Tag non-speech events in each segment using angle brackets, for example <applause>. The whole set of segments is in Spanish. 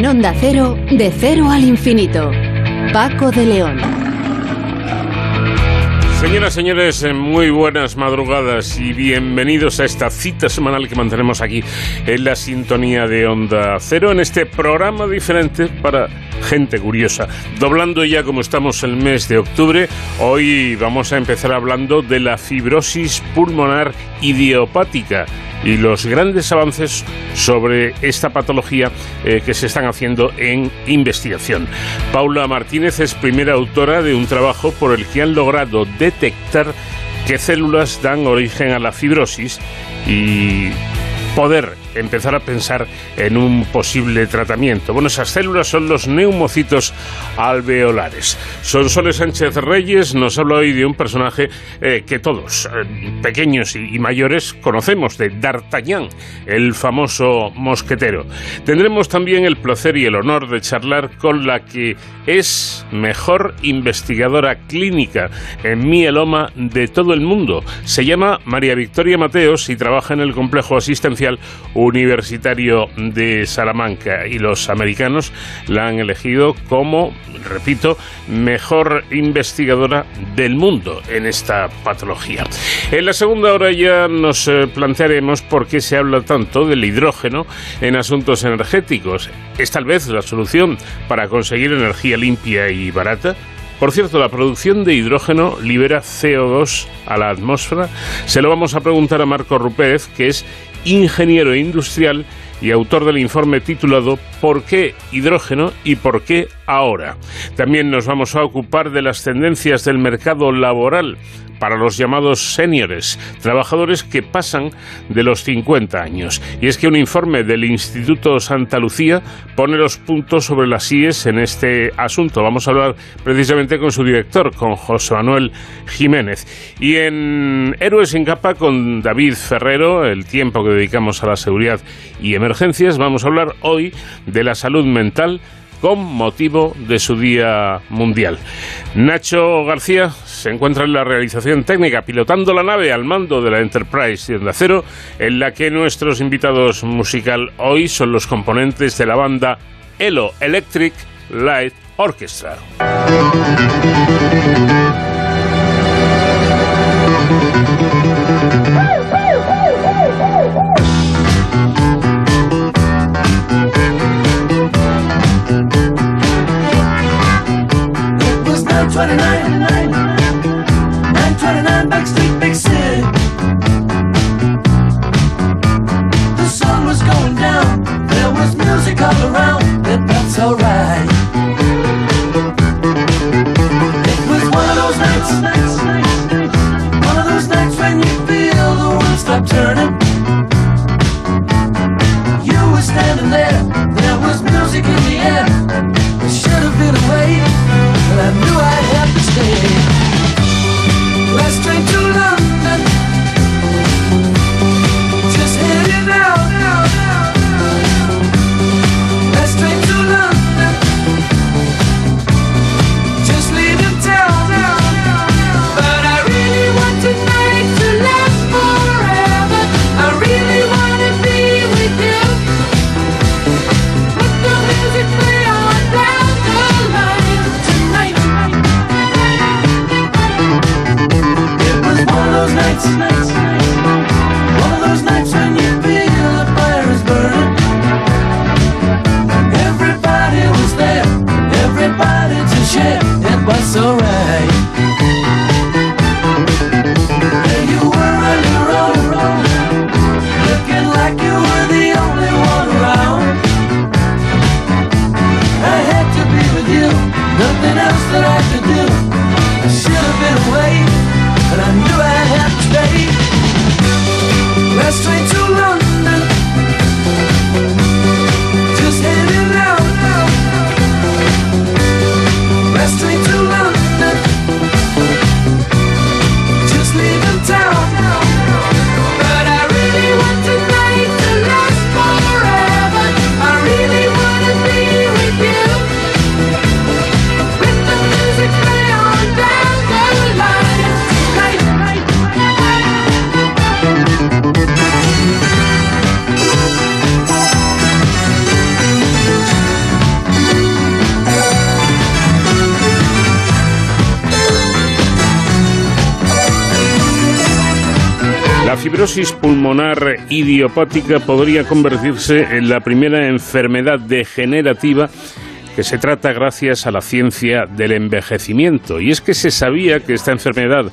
En Onda Cero, de cero al infinito. Paco de León. Señoras, señores, eh, muy buenas madrugadas y bienvenidos a esta cita semanal que mantenemos aquí en la sintonía de Onda Cero, en este programa diferente para gente curiosa. Doblando ya como estamos el mes de octubre, hoy vamos a empezar hablando de la fibrosis pulmonar idiopática y los grandes avances sobre esta patología eh, que se están haciendo en investigación. Paula Martínez es primera autora de un trabajo por el que han logrado detectar qué células dan origen a la fibrosis y poder empezar a pensar en un posible tratamiento. Bueno, esas células son los neumocitos alveolares. Sonsoles Sánchez Reyes nos habla hoy de un personaje eh, que todos, eh, pequeños y, mayores, conocemos, de D'Artagnan, el famoso mosquetero. Tendremos también el placer y el honor de charlar con la que es mejor investigadora clínica en mieloma de todo el mundo. Se llama María Victoria Mateos y trabaja en el complejo asistencial Universitario de Salamanca y los americanos la han elegido como, repito, mejor investigadora del mundo en esta patología. En la segunda hora ya nos eh, plantearemos por qué se habla tanto del hidrógeno en asuntos energéticos. ¿Es tal vez la solución para conseguir energía limpia y barata? Por cierto, la producción de hidrógeno libera CO2 a la atmósfera. Se lo vamos a preguntar a Marco Rupérez, que es ingeniero industrial y autor del informe titulado ¿Por qué hidrógeno y por qué ahora? También nos vamos a ocupar de las tendencias del mercado laboral para los llamados seniors, trabajadores que pasan de los 50 años. Y es que un informe del Instituto Santa Lucía pone los puntos sobre las IES en este asunto. Vamos a hablar precisamente con su director, con José Manuel Jiménez. Y en Héroes en Capa con David Ferrero, el tiempo que dedicamos a la seguridad y emergencias, vamos a hablar hoy de la salud mental con motivo de su Día Mundial. Nacho García se encuentra en la realización técnica, pilotando la nave al mando de la Enterprise de en la que nuestros invitados musical hoy son los componentes de la banda Elo Electric Light Orchestra. 929, 929 Back stay. Idiopática podría convertirse en la primera enfermedad degenerativa que se trata gracias a la ciencia del envejecimiento. Y es que se sabía que esta enfermedad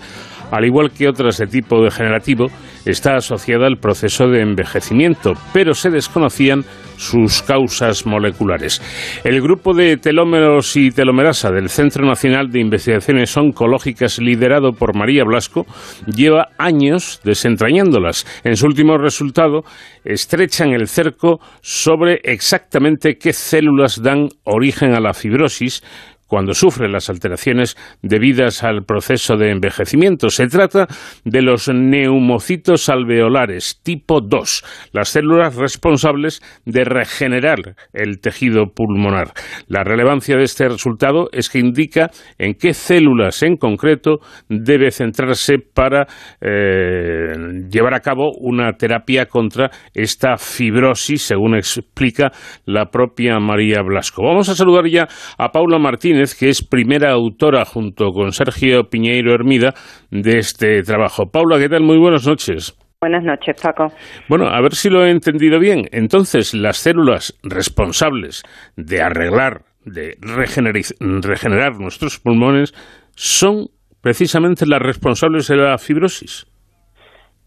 al igual que otras de tipo degenerativo, está asociada al proceso de envejecimiento, pero se desconocían sus causas moleculares. El grupo de telómeros y telomerasa del Centro Nacional de Investigaciones Oncológicas, liderado por María Blasco, lleva años desentrañándolas. En su último resultado, estrechan el cerco sobre exactamente qué células dan origen a la fibrosis, cuando sufre las alteraciones debidas al proceso de envejecimiento. Se trata de los neumocitos alveolares tipo 2, las células responsables de regenerar el tejido pulmonar. La relevancia de este resultado es que indica en qué células en concreto debe centrarse para eh, llevar a cabo una terapia contra esta fibrosis, según explica la propia María Blasco. Vamos a saludar ya a Paula Martínez que es primera autora junto con Sergio Piñeiro Hermida de este trabajo. Paula, ¿qué tal? Muy buenas noches. Buenas noches, Paco. Bueno, a ver si lo he entendido bien. Entonces, las células responsables de arreglar, de regenerar nuestros pulmones, son precisamente las responsables de la fibrosis.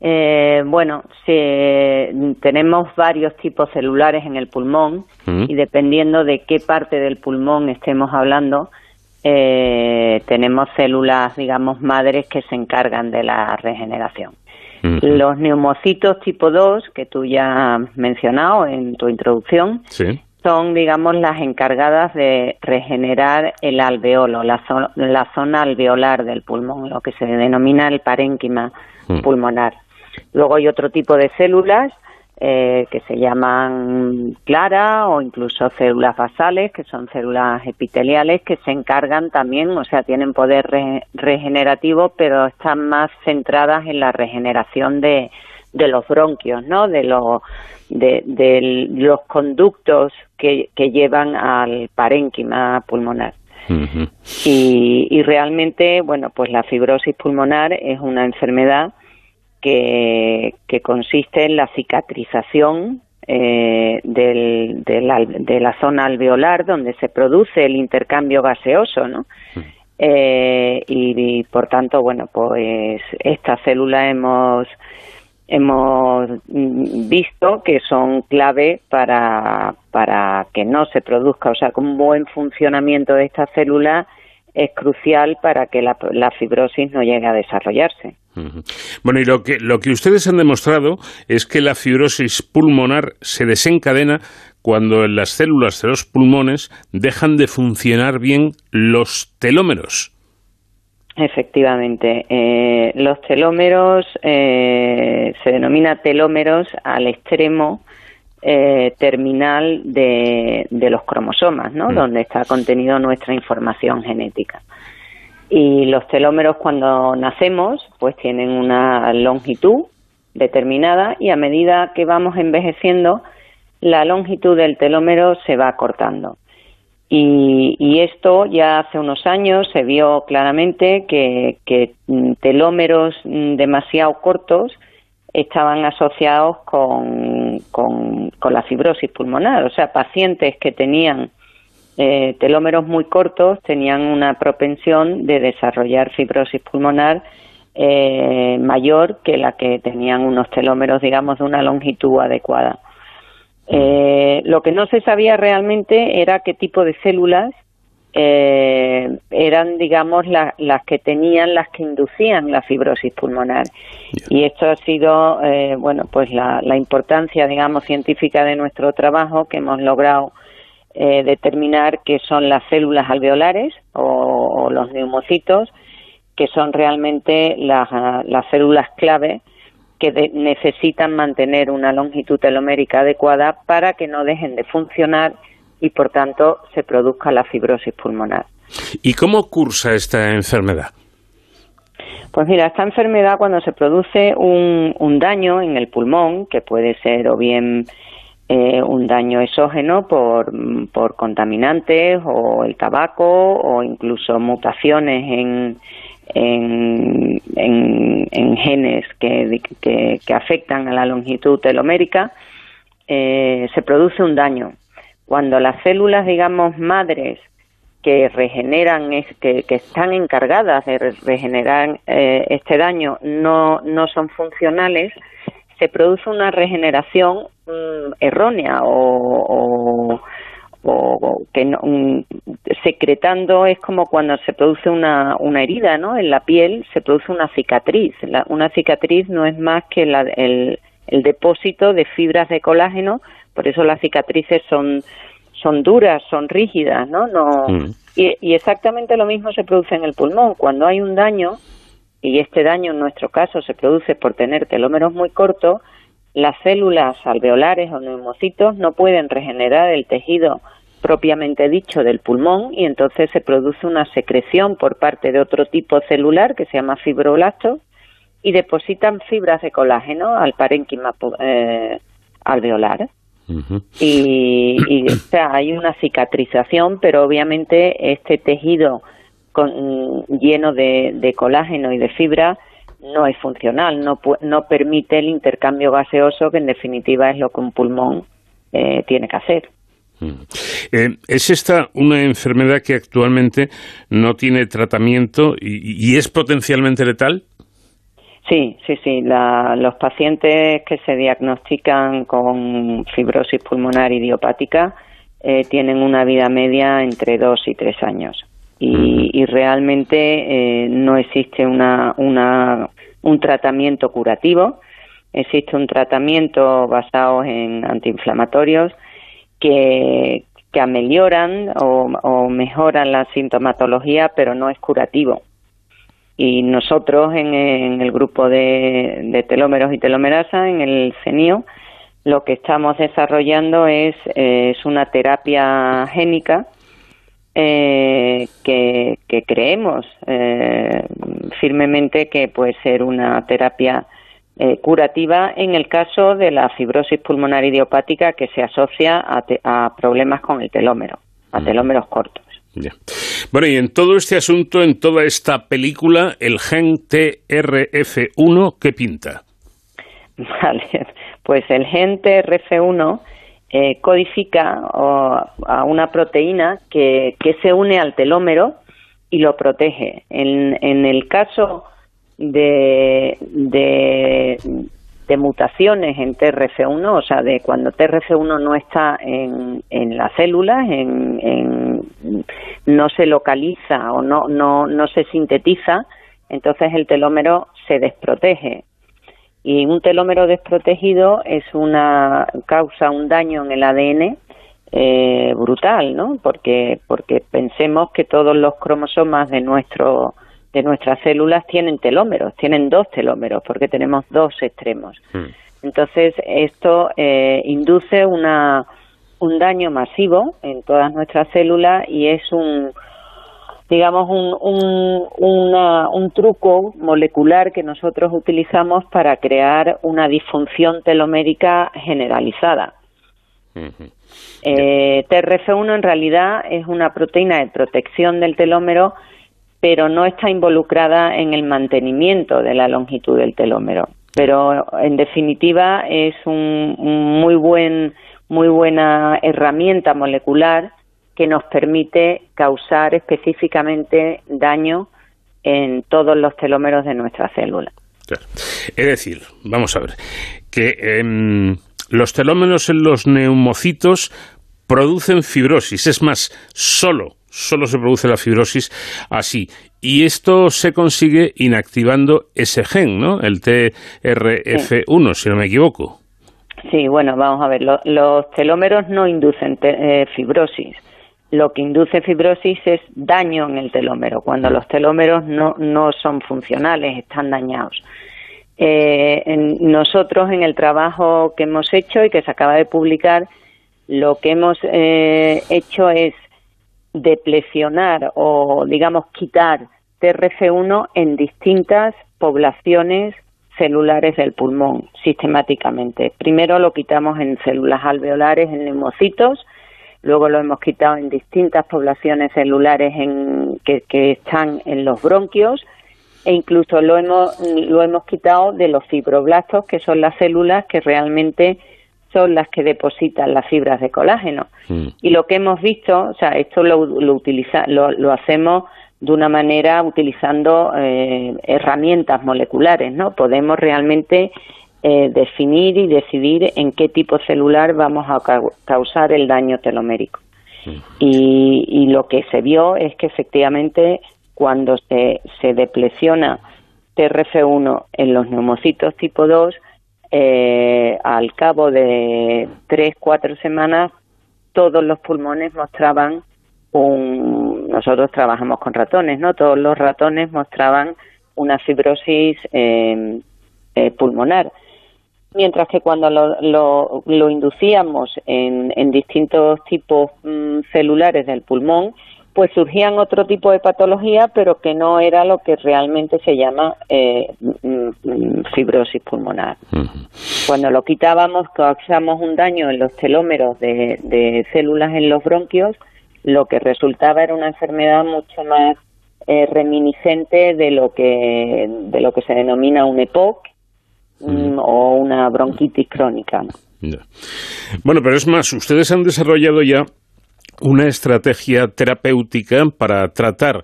Eh, bueno, tenemos varios tipos celulares en el pulmón y dependiendo de qué parte del pulmón estemos hablando, eh, tenemos células, digamos, madres que se encargan de la regeneración. Los neumocitos tipo 2, que tú ya has mencionado en tu introducción, son, digamos, las encargadas de regenerar el alveolo, la, la, zona alveolar del pulmón, lo que se denomina el parénquima pulmonar. Luego hay otro tipo de células eh, que se llaman clara o incluso células basales, que son células epiteliales que se encargan también, o sea, tienen poder regenerativo, pero están más centradas en la regeneración de, de los bronquios, ¿no? De los, de, los conductos que, que llevan al parénquima pulmonar. y, y realmente, bueno, pues la fibrosis pulmonar es una enfermedad que, consiste en la cicatrización eh, del, de, la, zona alveolar donde se produce el intercambio gaseoso, ¿no? Eh, y, por tanto, bueno, pues estas células hemos hemos visto que son clave para, para que no se produzca, o sea, con un buen funcionamiento de estas células es crucial para que la, la fibrosis no llegue a desarrollarse. Bueno, y lo que, lo que ustedes han demostrado es que la fibrosis pulmonar se desencadena cuando en las células de los pulmones dejan de funcionar bien los telómeros. Efectivamente, eh, los telómeros eh, se denomina telómeros al extremo eh, terminal de, los cromosomas, ¿no? Mm. Donde está contenido nuestra información genética. Y los telómeros cuando nacemos pues tienen una longitud determinada y a medida que vamos envejeciendo la longitud del telómero se va cortando. Y, esto ya hace unos años se vio claramente que, telómeros demasiado cortos estaban asociados con, con, con, la fibrosis pulmonar. O sea, pacientes que tenían eh, telómeros muy cortos tenían una propensión de desarrollar fibrosis pulmonar eh, mayor que la que tenían unos telómeros, digamos, de una longitud adecuada. Eh, lo que no se sabía realmente era qué tipo de células eran, digamos, las que tenían, las que inducían la fibrosis pulmonar. Y esto ha sido, bueno, pues la, la importancia, digamos, científica de nuestro trabajo que hemos logrado eh, determinar qué son las células alveolares o, los neumocitos, que son realmente las, células clave que necesitan mantener una longitud telomérica adecuada para que no dejen de funcionar y por tanto se produzca la fibrosis pulmonar. ¿Y cómo cursa esta enfermedad? Pues mira, esta enfermedad cuando se produce un, un daño en el pulmón, que puede ser o bien eh, un daño exógeno por, por contaminantes o el tabaco o incluso mutaciones en, en, en, genes que, que, afectan a la longitud telomérica, eh, se produce un daño. Cuando las células, digamos, madres que regeneran, que, que están encargadas de regenerar eh, este daño, no, no son funcionales, se produce una regeneración mm, errónea o, o, que no, secretando es como cuando se produce una, una herida ¿no? en la piel, se produce una cicatriz. una cicatriz no es más que el, el depósito de fibras de colágeno, por eso las cicatrices son son duras, son rígidas, ¿no? no mm. y, y, exactamente lo mismo se produce en el pulmón. Cuando hay un daño, y este daño en nuestro caso se produce por tener telómeros muy cortos, las células alveolares o neumocitos no pueden regenerar el tejido propiamente dicho del pulmón y entonces se produce una secreción por parte de otro tipo celular que se llama fibroblasto y depositan fibras de colágeno al parénquima eh, alveolar. y, y o sea, hay una cicatrización, pero obviamente este tejido con, lleno de, de colágeno y de fibra no es funcional, no, no permite el intercambio gaseoso, que en definitiva es lo que un pulmón eh, tiene que hacer. Mm. Eh, ¿Es esta una enfermedad que actualmente no tiene tratamiento y, es potencialmente letal? Sí, sí, sí. los pacientes que se diagnostican con fibrosis pulmonar idiopática eh, tienen una vida media entre dos y tres años y, realmente eh, no existe una, un tratamiento curativo, existe un tratamiento basado en antiinflamatorios que, que amelioran o, mejoran la sintomatología, pero no es curativo. Y nosotros en, el grupo de, telómeros y telomerasa, en el CENIO, lo que estamos desarrollando es, eh, es una terapia génica eh, que, creemos eh, firmemente que puede ser una terapia eh, curativa en el caso de la fibrosis pulmonar idiopática que se asocia a, problemas con el telómero, a telómeros cortos. Bueno, y en todo este asunto, en toda esta película, el gen TRF1, ¿qué pinta? <laughs> Vale, pues el gen TRF1 eh, codifica a una proteína que, se une al telómero y lo protege. En, en el caso de, de, mutaciones en TRF1, o sea, de cuando TRF1 no está en, en las células, en, no se localiza o no, no, no se sintetiza, entonces el telómero se desprotege y un telómero desprotegido es una causa un daño en el ADN eh, brutal, ¿no? Porque porque pensemos que todos los cromosomas de nuestro de nuestras células tienen telómeros, tienen dos telómeros porque tenemos dos extremos. Hmm. Entonces esto eh, induce una un daño masivo en todas nuestras células y es un digamos, un, un, un truco molecular que nosotros utilizamos para crear una disfunción telomérica generalizada. eh, TRF1 en realidad es una proteína de protección del telómero, pero no está involucrada en el mantenimiento de la longitud del telómero. Pero en definitiva es un, un muy buen, muy buena herramienta molecular que nos permite causar específicamente daño en todos los telómeros de nuestra célula. Es decir, vamos a ver, que em, los telómeros en los neumocitos producen fibrosis, es más, solo, solo se produce la fibrosis así. Y esto se consigue inactivando ese gen, ¿no? El TRF1, si no me equivoco. Sí, bueno, vamos a ver, los telómeros no inducen eh, fibrosis lo que induce fibrosis es daño en el telómero, cuando los telómeros no, no son funcionales, están dañados. Eh, nosotros en el trabajo que hemos hecho y que se acaba de publicar, lo que hemos eh, hecho es deplecionar o, digamos, quitar TRF1 en distintas poblaciones celulares del pulmón sistemáticamente. Primero lo quitamos en células alveolares, en neumocitos, luego lo hemos quitado en distintas poblaciones celulares en, que, están en los bronquios e incluso lo hemos, lo hemos quitado de los fibroblastos, que son las células que realmente son las que depositan las fibras de colágeno. Mm. Y lo que hemos visto, o sea, esto lo, lo, utiliza, lo, lo hacemos de una manera utilizando eh, herramientas moleculares, ¿no? Podemos realmente eh, definir y decidir en qué tipo celular vamos a causar el daño telomérico. Y, y, lo que se vio es que efectivamente cuando se, se deplesiona TRF1 en los neumocitos tipo 2, eh, al cabo de tres, cuatro semanas, todos los pulmones mostraban un. Nosotros trabajamos con ratones, ¿no? Todos los ratones mostraban una fibrosis eh, eh, pulmonar. Mientras que cuando lo, lo, inducíamos en, en distintos tipos mm, celulares del pulmón, pues surgían otro tipo de patología, pero que no era lo que realmente se llama eh, mm, mm, fibrosis pulmonar. Cuando lo quitábamos, causamos un daño en los telómeros de, células en los bronquios, lo que resultaba era una enfermedad mucho más eh, reminiscente de lo que de lo que se denomina un EPOC mm, o una bronquitis crónica. Bueno, pero es más, ustedes han desarrollado ya una estrategia terapéutica para tratar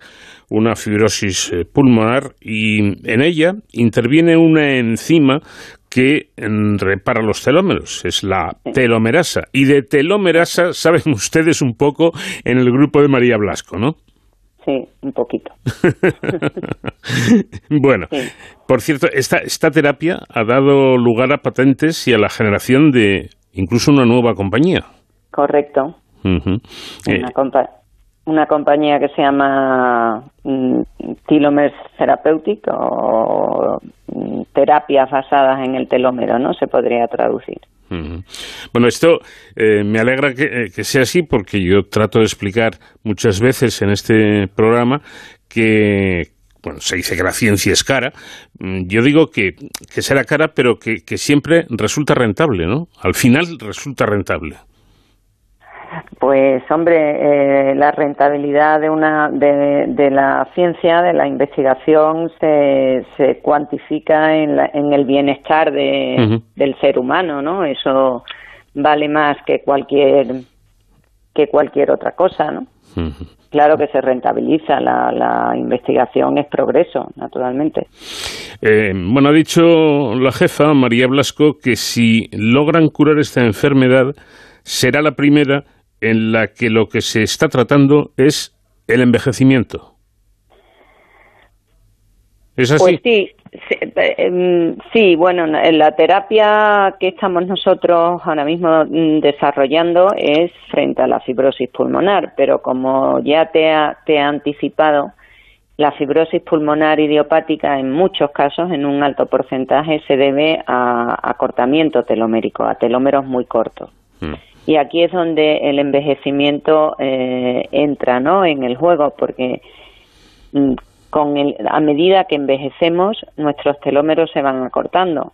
una fibrosis eh, pulmonar y en ella interviene una enzima que mm, repara los telómeros, es la telomerasa. Y de telomerasa saben <laughs> ustedes un poco en el grupo de María Blasco, ¿no? Sí, un poquito. <laughs> bueno, por cierto, esta, esta terapia ha dado lugar a patentes y a la generación de incluso una nueva compañía. Correcto una, compañía que se llama mm, Therapeutic o mm, terapias basadas en el telómero, ¿no? Se podría traducir. Bueno, esto eh, me alegra que, eh, que, sea así porque yo trato de explicar muchas veces en este programa que, bueno, se dice que la ciencia es cara. Mm, yo digo que, que será cara, pero que, que siempre resulta rentable, ¿no? Al final resulta rentable. Pues hombre, eh, la rentabilidad de una de, la ciencia, de la investigación, se, se cuantifica en, en el bienestar de, del ser humano, ¿no? Eso vale más que cualquier que cualquier otra cosa, ¿no? Claro que se rentabiliza, la, la, investigación es progreso, naturalmente. Eh, bueno, ha dicho la jefa, María Blasco, que si logran curar esta enfermedad, será la primera en la que lo que se está tratando es el envejecimiento. ¿Es así? Pues sí, em, sí, bueno, la terapia que estamos nosotros ahora mismo mm, desarrollando es frente a la fibrosis pulmonar, pero como ya te ha, te ha anticipado, la fibrosis pulmonar idiopática en muchos casos, en un alto porcentaje, se debe a acortamiento telomérico, a telómeros muy cortos. Mm. Y aquí es donde el envejecimiento eh, entra ¿no? en el juego, porque mm, con el, a medida que envejecemos, nuestros telómeros se van acortando.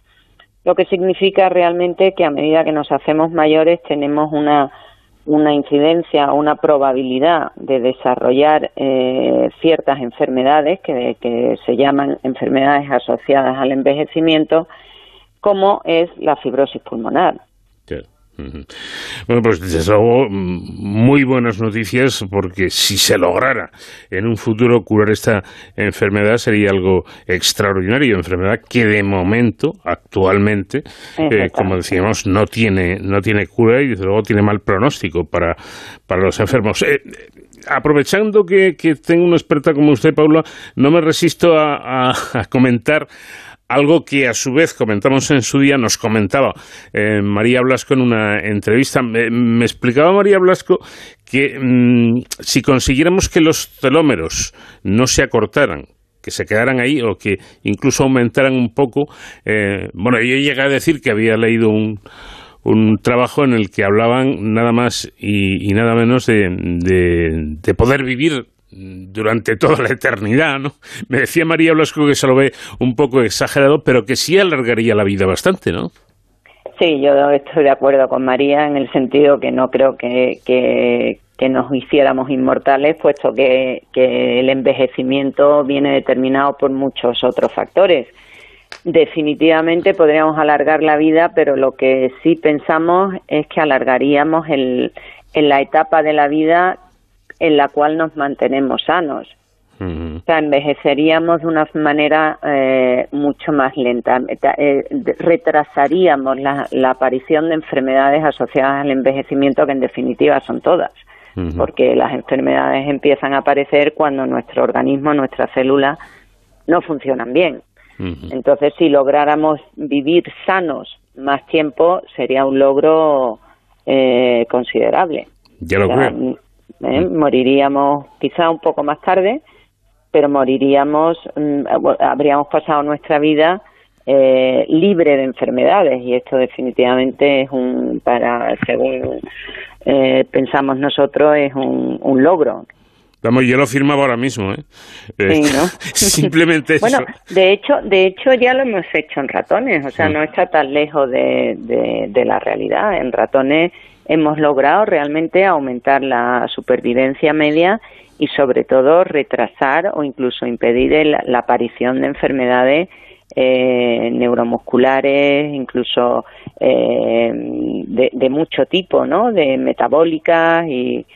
Lo que significa realmente que a medida que nos hacemos mayores tenemos una, una incidencia, una probabilidad de desarrollar eh, ciertas enfermedades que, que se llaman enfermedades asociadas al envejecimiento, como es la fibrosis pulmonar. Bueno, pues desde luego, muy buenas noticias porque si se lograra en un futuro curar esta enfermedad sería algo extraordinario, enfermedad que de momento, actualmente, eh, como decíamos, no tiene, no tiene cura y desde luego tiene mal pronóstico para, para los enfermos. Eh, aprovechando que, que, tengo una experta como usted, Paula, no me resisto a, a comentar algo que a su vez comentamos en su día, nos comentaba eh, María Blasco en una entrevista. Me, explicaba María Blasco que mm, si consiguiéramos que los telómeros no se acortaran, que se quedaran ahí o que incluso aumentaran un poco, eh, bueno, yo llegué a decir que había leído un, un trabajo en el que hablaban nada más y, nada menos de, de, poder vivir durante <laughs> toda la eternidad, ¿no? Me decía María Blasco que se lo ve un poco exagerado, pero que sí alargaría la vida bastante, ¿no? Sí, yo estoy de acuerdo con María en el sentido que no creo que, que, que nos hiciéramos inmortales, puesto que, que el envejecimiento viene determinado por muchos otros factores. Definitivamente podríamos alargar la vida, pero lo que sí pensamos es que alargaríamos el, en la etapa de la vida en la cual nos mantenemos sanos. O sea, envejeceríamos de una manera eh, mucho más lenta, eh, retrasaríamos la, aparición de enfermedades asociadas al envejecimiento, que en definitiva son todas, porque las enfermedades empiezan a aparecer cuando nuestro organismo, nuestras células no funcionan bien. Entonces, si lográramos vivir sanos más tiempo, sería un logro eh, considerable. Ya lo creo. Moriríamos quizá un poco más tarde, pero moriríamos, mm, habríamos pasado nuestra vida eh, libre de enfermedades y esto definitivamente es un, para, según eh, pensamos nosotros, es un, un logro. Vamos, yo lo firmaba ahora mismo, ¿eh? Sí, ¿no? <laughs> Simplemente Bueno, de hecho, de hecho ya lo hemos hecho en ratones, o sea, no está tan lejos de, de, de, la realidad. En ratones hemos logrado realmente aumentar la supervivencia media y sobre todo retrasar o incluso impedir la aparición de enfermedades eh, neuromusculares, incluso eh, de, mucho tipo, ¿no? De metabólicas y,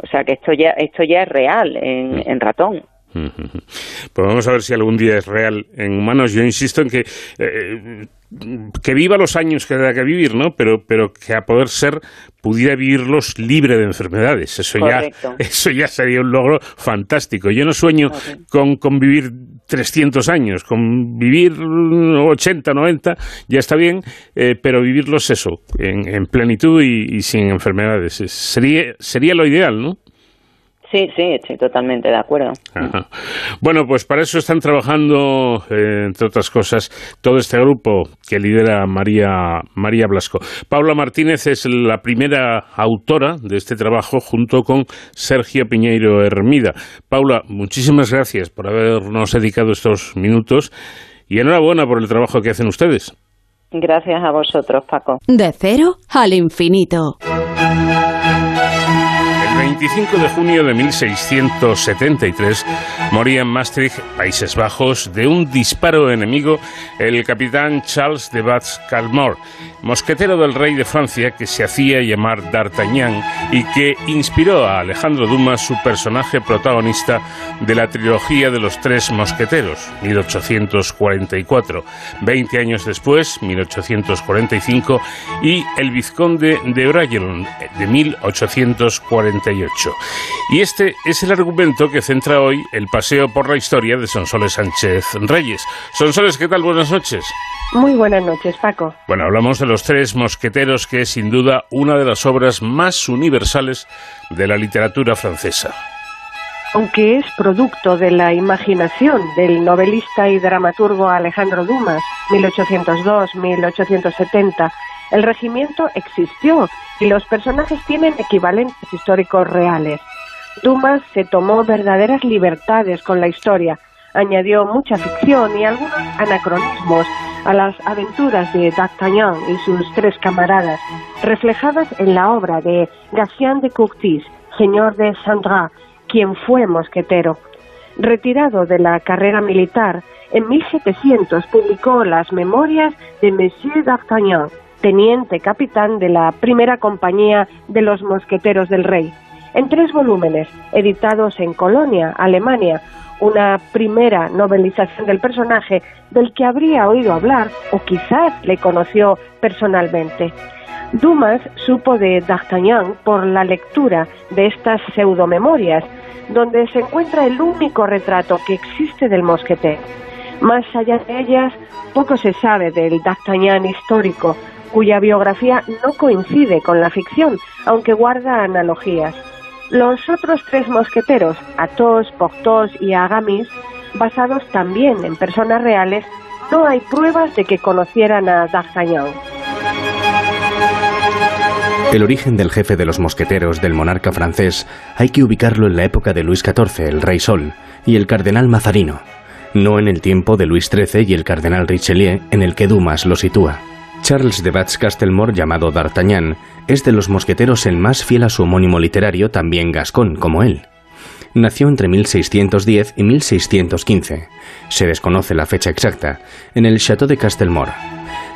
o sea que esto ya esto ya es real en, en ratón. Pues vamos a ver si algún día es real en humanos. Yo insisto en que eh, que viva los años que tenga que vivir, ¿no? Pero, pero que a poder ser pudiera vivirlos libre de enfermedades. Eso ya, <laughs> eso ya sería un logro fantástico. Yo no sueño con, con, vivir 300 años, con vivir 80, 90, ya está bien, eh, pero vivirlos eso, en, plenitud y, y, sin enfermedades. Sería, sería lo ideal, ¿no? Sí, sí, estoy totalmente de acuerdo. Bueno, pues para eso están trabajando, eh, entre otras cosas, todo este grupo que lidera María, María Blasco. Paula Martínez es la primera autora de este trabajo junto con Sergio Piñeiro Hermida. Paula, muchísimas gracias por habernos dedicado estos minutos y enhorabuena por el trabajo que hacen ustedes. Gracias a vosotros, Paco. De cero al infinito. 25 de junio de 1673 moría en Maastricht, Países Bajos, de un disparo enemigo el capitán Charles de Batz-Calmore, mosquetero del rey de Francia que se hacía llamar D'Artagnan y que inspiró a Alejandro Dumas su personaje protagonista de la trilogía de los tres mosqueteros, 1844. Veinte años después, 1845, y El vizconde de Bragelonne, de 1848. Y este es el argumento que centra hoy el paseo por la historia de Sonsoles Sánchez Reyes. Sonsoles, ¿qué tal? Buenas noches. Muy buenas noches, Paco. Bueno, hablamos de Los Tres Mosqueteros, que es sin duda una de las obras más universales de la literatura francesa. Aunque es producto de la imaginación del novelista y dramaturgo Alejandro Dumas, 1802-1870, el regimiento existió y los personajes tienen equivalentes históricos reales. Dumas se tomó verdaderas libertades con la historia, añadió mucha ficción y algunos anacronismos a las aventuras de D'Artagnan y sus tres camaradas, reflejadas en la obra de Gatien de Courtis, señor de Sandra, quien fue mosquetero. Retirado de la carrera militar, en 1700 publicó las memorias de Monsieur d'Artagnan, teniente capitán de la primera compañía de los mosqueteros del rey, en tres volúmenes, editados en Colonia, Alemania, una primera novelización del personaje del que habría oído hablar o quizás le conoció personalmente. Dumas supo de D'Artagnan por la lectura de estas pseudomemorias, donde se encuentra el único retrato que existe del mosquetero. Más allá de ellas, poco se sabe del D'Artagnan histórico, cuya biografía no coincide con la ficción, aunque guarda analogías. Los otros tres mosqueteros, Athos, Porthos y Agamis, basados también en personas reales, no hay pruebas de que conocieran a D'Artagnan. El origen del jefe de los mosqueteros del monarca francés hay que ubicarlo en la época de Luis XIV, el rey Sol, y el cardenal Mazarino, no en el tiempo de Luis XIII y el cardenal Richelieu, en el que Dumas lo sitúa. Charles de Batz Castelmore, llamado D'Artagnan, es de los mosqueteros el más fiel a su homónimo literario, también gascón, como él. Nació entre 1610 y 1615. Se desconoce la fecha exacta, en el Château de Castelmore.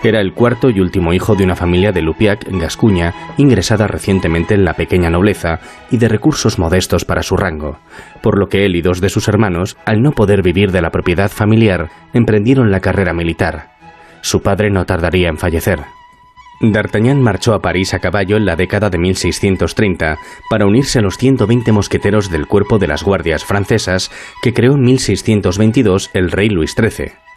Era el cuarto y último hijo de una familia de Lupiac, Gascuña, ingresada recientemente en la pequeña nobleza y de recursos modestos para su rango, por lo que él y dos de sus hermanos, al no poder vivir de la propiedad familiar, emprendieron la carrera militar. Su padre no tardaría en fallecer. D'Artagnan marchó a París a caballo en la década de 1630 para unirse a los 120 mosqueteros del cuerpo de las guardias francesas que creó en 1622 el rey Luis XIII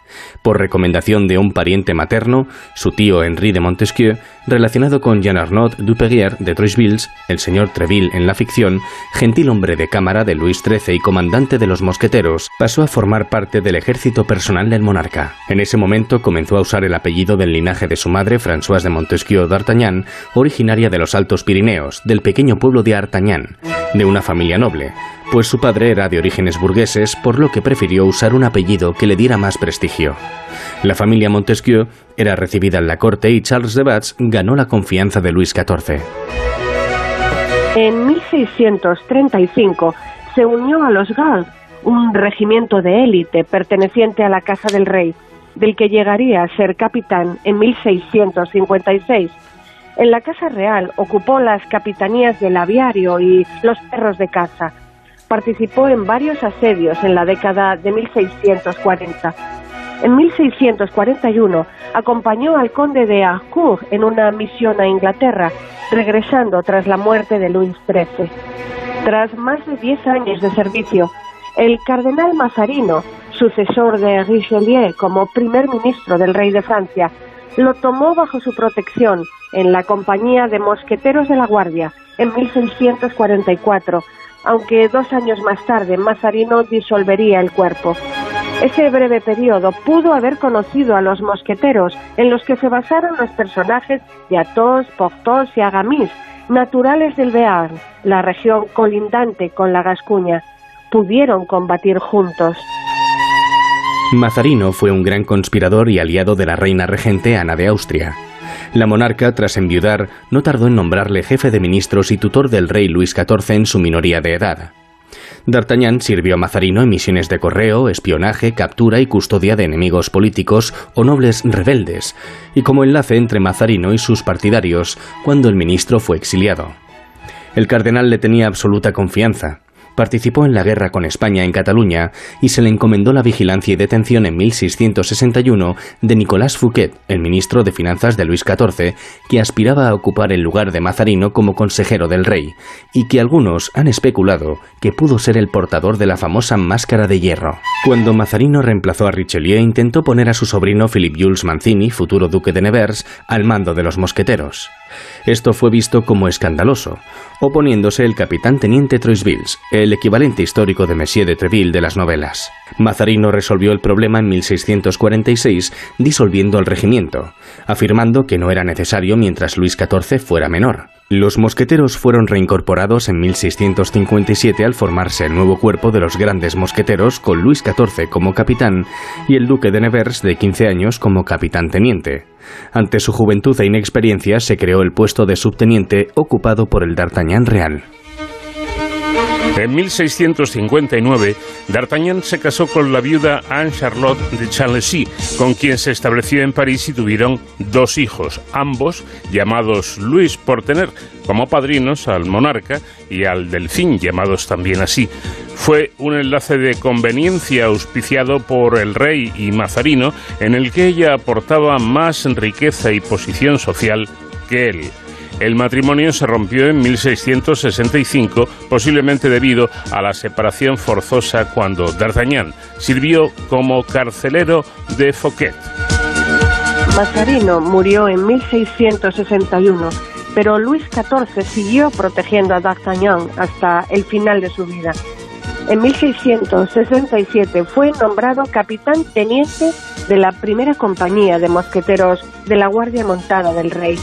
por recomendación de un pariente materno, su tío Henri de Montesquieu, relacionado con Jean Arnaud Duperrier de Troisville, el señor Treville en la ficción, gentil hombre de cámara de Luis XIII y comandante de los mosqueteros, pasó a formar parte del ejército personal del monarca. En ese momento comenzó a usar el apellido del linaje de su madre, Françoise de Montesquieu d'Artagnan, originaria de los Altos Pirineos, del pequeño pueblo de Artagnan, de una familia noble, pues su padre era de orígenes burgueses, por lo que prefirió usar un apellido que le diera más prestigio. La familia Montesquieu era recibida en la corte y Charles de Batz ganó la confianza de Luis XIV. En 1635 se unió a los Gauls, un regimiento de élite perteneciente a la Casa del Rey, del que llegaría a ser capitán en 1656. En la Casa Real ocupó las capitanías del aviario y los perros de caza participó en varios asedios en la década de 1640. En 1641 acompañó al conde de Harcourt en una misión a Inglaterra, regresando tras la muerte de Luis XIII. Tras más de diez años de servicio, el cardenal Mazarino, sucesor de Richelieu como primer ministro del rey de Francia, lo tomó bajo su protección en la compañía de mosqueteros de la Guardia en 1644 aunque dos años más tarde Mazarino disolvería el cuerpo. Ese breve periodo pudo haber conocido a los mosqueteros, en los que se basaron los personajes de Athos, Porthos y Agamis, naturales del Béarn, la región colindante con la Gascuña. Pudieron combatir juntos. Mazarino fue un gran conspirador y aliado de la reina regente Ana de Austria. La monarca, tras enviudar, no tardó en nombrarle jefe de ministros y tutor del rey Luis XIV en su minoría de edad. D'Artagnan sirvió a Mazarino en misiones de correo, espionaje, captura y custodia de enemigos políticos o nobles rebeldes, y como enlace entre Mazarino y sus partidarios cuando el ministro fue exiliado. El cardenal le tenía absoluta confianza, Participó en la guerra con España en Cataluña y se le encomendó la vigilancia y detención en 1661 de Nicolás Fouquet, el ministro de Finanzas de Luis XIV, que aspiraba a ocupar el lugar de Mazarino como consejero del rey, y que algunos han especulado que pudo ser el portador de la famosa máscara de hierro. Cuando Mazarino reemplazó a Richelieu, intentó poner a su sobrino Philip Jules Mancini, futuro duque de Nevers, al mando de los mosqueteros. Esto fue visto como escandaloso, oponiéndose el capitán teniente Troisville, el equivalente histórico de Monsieur de Treville de las novelas. Mazarino resolvió el problema en 1646 disolviendo el regimiento, afirmando que no era necesario mientras Luis XIV fuera menor. Los mosqueteros fueron reincorporados en 1657 al formarse el nuevo cuerpo de los grandes mosqueteros con Luis XIV como capitán y el duque de Nevers de 15 años como capitán teniente. Ante su juventud e inexperiencia se creó el puesto de subteniente ocupado por el D'Artagnan Real. En 1659, D'Artagnan se casó con la viuda Anne-Charlotte de Chalessy, con quien se estableció en París y tuvieron dos hijos, ambos llamados Luis por tener como padrinos al monarca y al delfín, llamados también así. Fue un enlace de conveniencia auspiciado por el rey y Mazarino, en el que ella aportaba más riqueza y posición social que él. El matrimonio se rompió en 1665, posiblemente debido a la separación forzosa cuando D'Artagnan sirvió como carcelero de Fouquet. Mazarino murió en 1661, pero Luis XIV siguió protegiendo a D'Artagnan hasta el final de su vida. En 1667 fue nombrado capitán teniente de la primera compañía de mosqueteros de la Guardia Montada del Rey.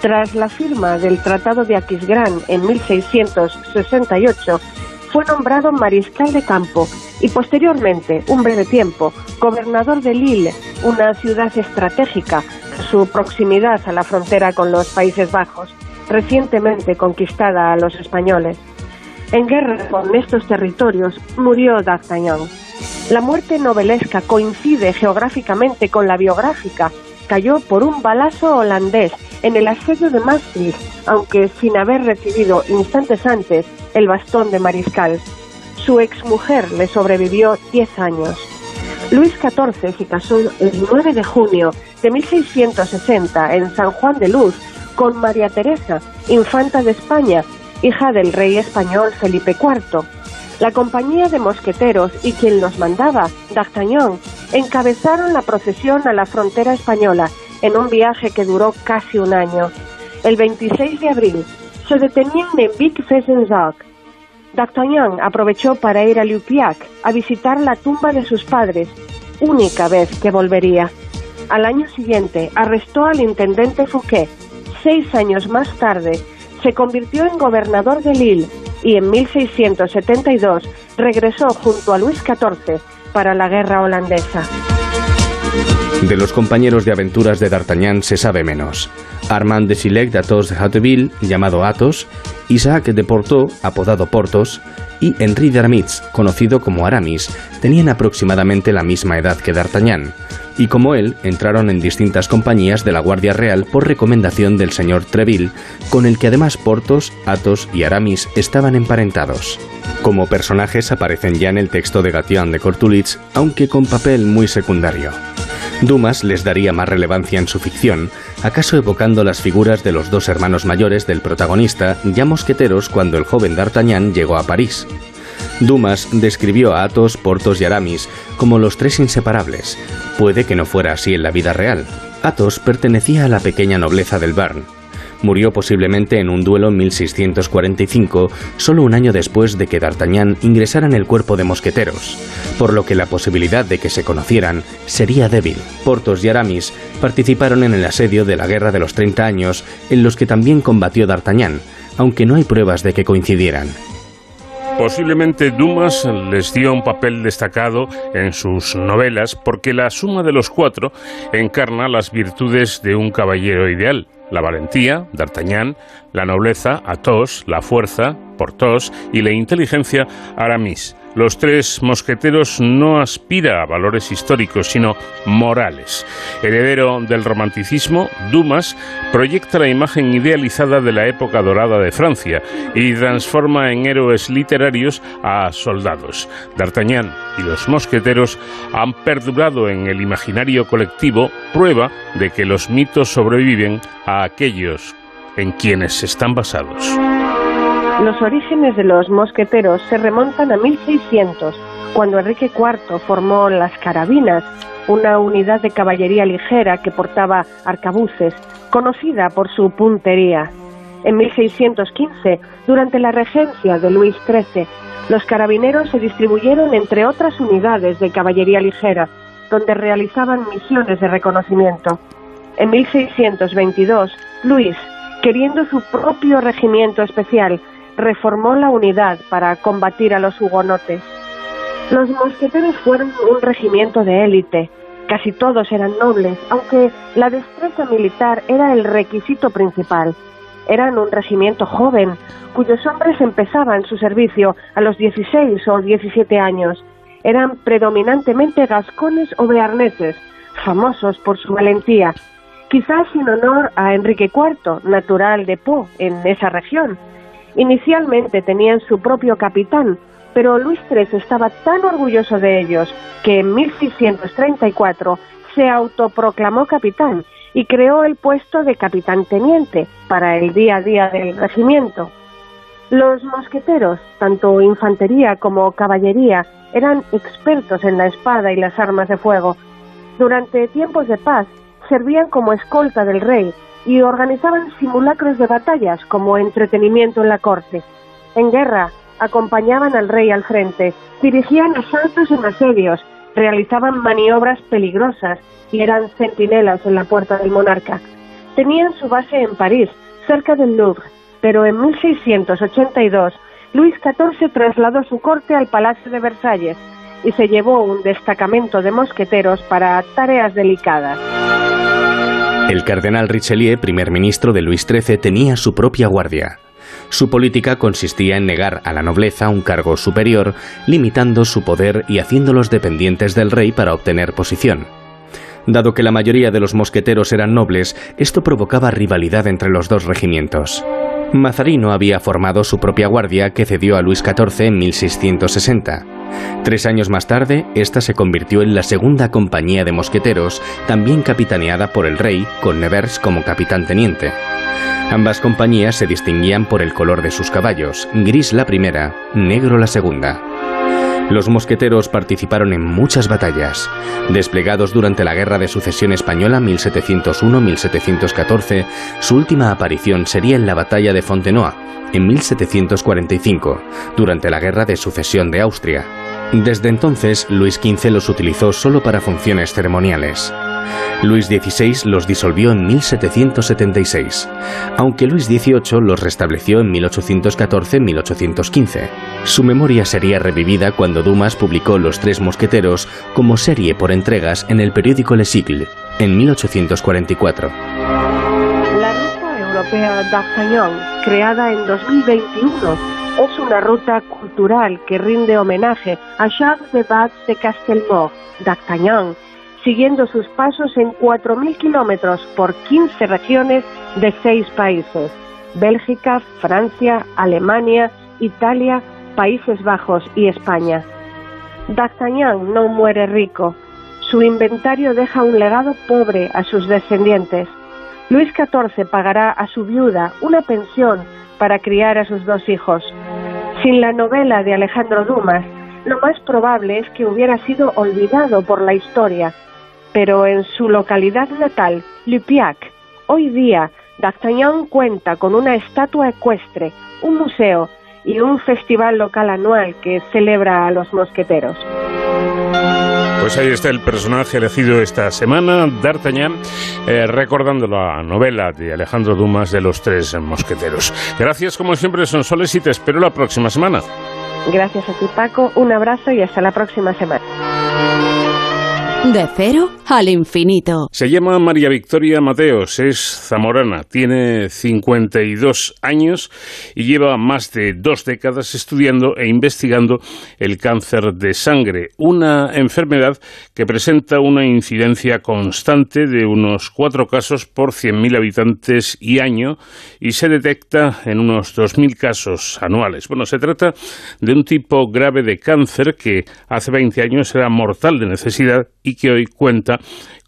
Tras la firma del Tratado de Aquisgrán en 1668, fue nombrado mariscal de campo y posteriormente, un breve tiempo, gobernador de Lille, una ciudad estratégica su proximidad a la frontera con los Países Bajos, recientemente conquistada a los españoles. En guerra con estos territorios murió D'Artagnan. La muerte novelesca coincide geográficamente con la biográfica. Cayó por un balazo holandés en el asedio de Maastricht, aunque sin haber recibido instantes antes el bastón de mariscal. Su exmujer le sobrevivió 10 años. Luis XIV se casó el 9 de junio de 1660 en San Juan de Luz con María Teresa, infanta de España, hija del rey español Felipe IV. La compañía de mosqueteros y quien los mandaba, D'Artagnan, encabezaron la procesión a la frontera española en un viaje que duró casi un año. El 26 de abril se detenían en Vic Fezensac. D'Artagnan aprovechó para ir a Lupiac a visitar la tumba de sus padres, única vez que volvería. Al año siguiente arrestó al intendente Fouquet. Seis años más tarde se convirtió en gobernador de Lille y en 1672 regresó junto a Luis XIV para la guerra holandesa. De los compañeros de aventuras de D'Artagnan se sabe menos. Armand de Silec d'Athos de Hauteville, llamado Athos, Isaac de Porto, apodado Portos, y Henri d'Aramitz, conocido como Aramis, tenían aproximadamente la misma edad que D'Artagnan, y como él entraron en distintas compañías de la Guardia Real por recomendación del señor Treville, con el que además Portos, Athos y Aramis estaban emparentados. Como personajes aparecen ya en el texto de Gatian de Cortulitz, aunque con papel muy secundario. Dumas les daría más relevancia en su ficción, acaso evocando las figuras de los dos hermanos mayores del protagonista, ya mosqueteros cuando el joven D'Artagnan llegó a París. Dumas describió a Athos, Portos y Aramis como los tres inseparables. Puede que no fuera así en la vida real. Athos pertenecía a la pequeña nobleza del Barn, Murió posiblemente en un duelo en 1645, solo un año después de que D'Artagnan ingresara en el cuerpo de mosqueteros, por lo que la posibilidad de que se conocieran sería débil. Portos y Aramis participaron en el asedio de la Guerra de los Treinta Años, en los que también combatió D'Artagnan, aunque no hay pruebas de que coincidieran. Posiblemente Dumas les dio un papel destacado en sus novelas porque la suma de los cuatro encarna las virtudes de un caballero ideal la valentía, D'Artagnan, la nobleza, Athos, la fuerza, Porthos y la inteligencia, Aramis. Los tres mosqueteros no aspira a valores históricos, sino morales. Heredero del romanticismo, Dumas proyecta la imagen idealizada de la época dorada de Francia y transforma en héroes literarios a soldados. D'Artagnan y los mosqueteros han perdurado en el imaginario colectivo, prueba de que los mitos sobreviven a aquellos en quienes están basados. Los orígenes de los mosqueteros se remontan a 1600, cuando Enrique IV formó las carabinas, una unidad de caballería ligera que portaba arcabuces, conocida por su puntería. En 1615, durante la regencia de Luis XIII, los carabineros se distribuyeron entre otras unidades de caballería ligera, donde realizaban misiones de reconocimiento. En 1622, Luis, queriendo su propio regimiento especial, reformó la unidad para combatir a los hugonotes. Los mosqueteros fueron un regimiento de élite. Casi todos eran nobles, aunque la destreza militar era el requisito principal. Eran un regimiento joven, cuyos hombres empezaban su servicio a los 16 o 17 años. Eran predominantemente gascones o bearneses, famosos por su valentía, quizás en honor a Enrique IV, natural de Po, en esa región. Inicialmente tenían su propio capitán, pero Luis III estaba tan orgulloso de ellos que en 1634 se autoproclamó capitán y creó el puesto de capitán teniente para el día a día del regimiento. Los mosqueteros, tanto infantería como caballería, eran expertos en la espada y las armas de fuego. Durante tiempos de paz servían como escolta del rey y organizaban simulacros de batallas como entretenimiento en la corte. En guerra, acompañaban al rey al frente, dirigían asaltos en asedios, realizaban maniobras peligrosas y eran centinelas en la puerta del monarca. Tenían su base en París, cerca del Louvre, pero en 1682 Luis XIV trasladó su corte al Palacio de Versalles y se llevó un destacamento de mosqueteros para tareas delicadas. El cardenal Richelieu, primer ministro de Luis XIII, tenía su propia guardia. Su política consistía en negar a la nobleza un cargo superior, limitando su poder y haciéndolos dependientes del rey para obtener posición. Dado que la mayoría de los mosqueteros eran nobles, esto provocaba rivalidad entre los dos regimientos. Mazarino había formado su propia guardia que cedió a Luis XIV en 1660. Tres años más tarde, esta se convirtió en la segunda compañía de mosqueteros, también capitaneada por el rey, con Nevers como capitán teniente. Ambas compañías se distinguían por el color de sus caballos, gris la primera, negro la segunda. Los mosqueteros participaron en muchas batallas. Desplegados durante la Guerra de Sucesión Española 1701-1714, su última aparición sería en la Batalla de Fontenoy, en 1745, durante la Guerra de Sucesión de Austria. Desde entonces, Luis XV los utilizó solo para funciones ceremoniales. Luis XVI los disolvió en 1776, aunque Luis XVIII los restableció en 1814-1815. Su memoria sería revivida cuando Dumas publicó Los Tres Mosqueteros como serie por entregas en el periódico Le Sigle, en 1844. Europea d'Artagnan, creada en 2021, es una ruta cultural que rinde homenaje a Charles de Batz de Castelmont, d'Artagnan, siguiendo sus pasos en 4.000 kilómetros por 15 regiones de seis países, Bélgica, Francia, Alemania, Italia, Países Bajos y España. D'Artagnan no muere rico. Su inventario deja un legado pobre a sus descendientes. Luis XIV pagará a su viuda una pensión para criar a sus dos hijos. Sin la novela de Alejandro Dumas, lo más probable es que hubiera sido olvidado por la historia pero en su localidad natal, Lupiac, hoy día D'Artagnan cuenta con una estatua ecuestre, un museo y un festival local anual que celebra a los mosqueteros. Pues ahí está el personaje elegido esta semana, D'Artagnan, eh, recordando la novela de Alejandro Dumas de los tres mosqueteros. Gracias como siempre, son soles y te espero la próxima semana. Gracias a ti Paco, un abrazo y hasta la próxima semana. De cero al infinito. Se llama María Victoria Mateos, es zamorana, tiene 52 años y lleva más de dos décadas estudiando e investigando el cáncer de sangre, una enfermedad que presenta una incidencia constante de unos cuatro casos por 100.000 habitantes y año y se detecta en unos 2.000 casos anuales. Bueno, se trata de un tipo grave de cáncer que hace 20 años era mortal de necesidad que hoy cuenta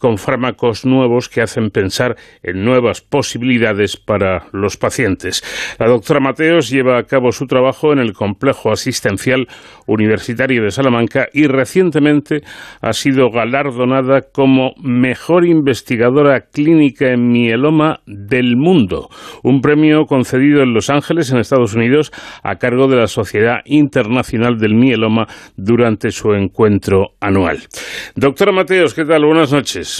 con fármacos nuevos que hacen pensar en nuevas posibilidades para los pacientes. La doctora Mateos lleva a cabo su trabajo en el Complejo Asistencial Universitario de Salamanca y recientemente ha sido galardonada como mejor investigadora clínica en mieloma del mundo, un premio concedido en Los Ángeles, en Estados Unidos, a cargo de la Sociedad Internacional del Mieloma durante su encuentro anual. Doctora Mateos, ¿qué tal? Buenas noches.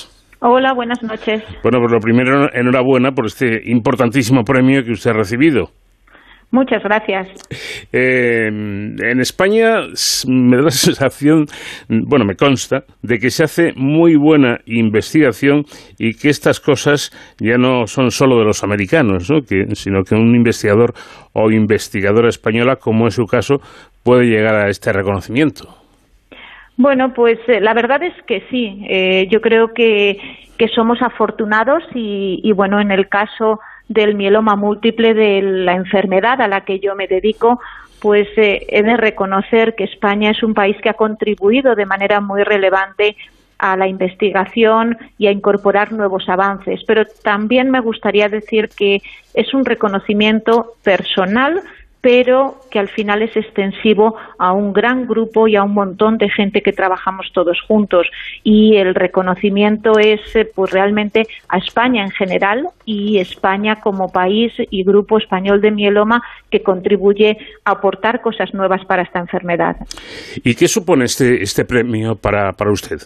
Hola, buenas noches. Bueno, pues lo primero, enhorabuena por este importantísimo premio que usted ha recibido. Muchas gracias. Eh, en España me da la <laughs> sensación, bueno, me consta, de que se hace muy buena investigación y que estas cosas ya no son solo de los americanos, ¿no? sino que un investigador o investigadora española, como es su caso, puede llegar a este reconocimiento. Bueno, pues eh, la verdad es que sí. Eh, yo creo que, que somos afortunados y, bueno, en el caso del mieloma múltiple de la enfermedad a la que yo me dedico, pues eh, he de reconocer que España es un país que ha contribuido de manera muy relevante a la investigación y a incorporar nuevos avances. Pero también me gustaría decir que es un reconocimiento personal pero que al final es extensivo a un gran grupo y a un montón de gente que trabajamos todos juntos y el reconocimiento es eh, pues realmente a España en general y España como país y grupo español de mieloma que contribuye a aportar cosas nuevas para esta enfermedad. ¿Y qué supone este, este premio para, para usted?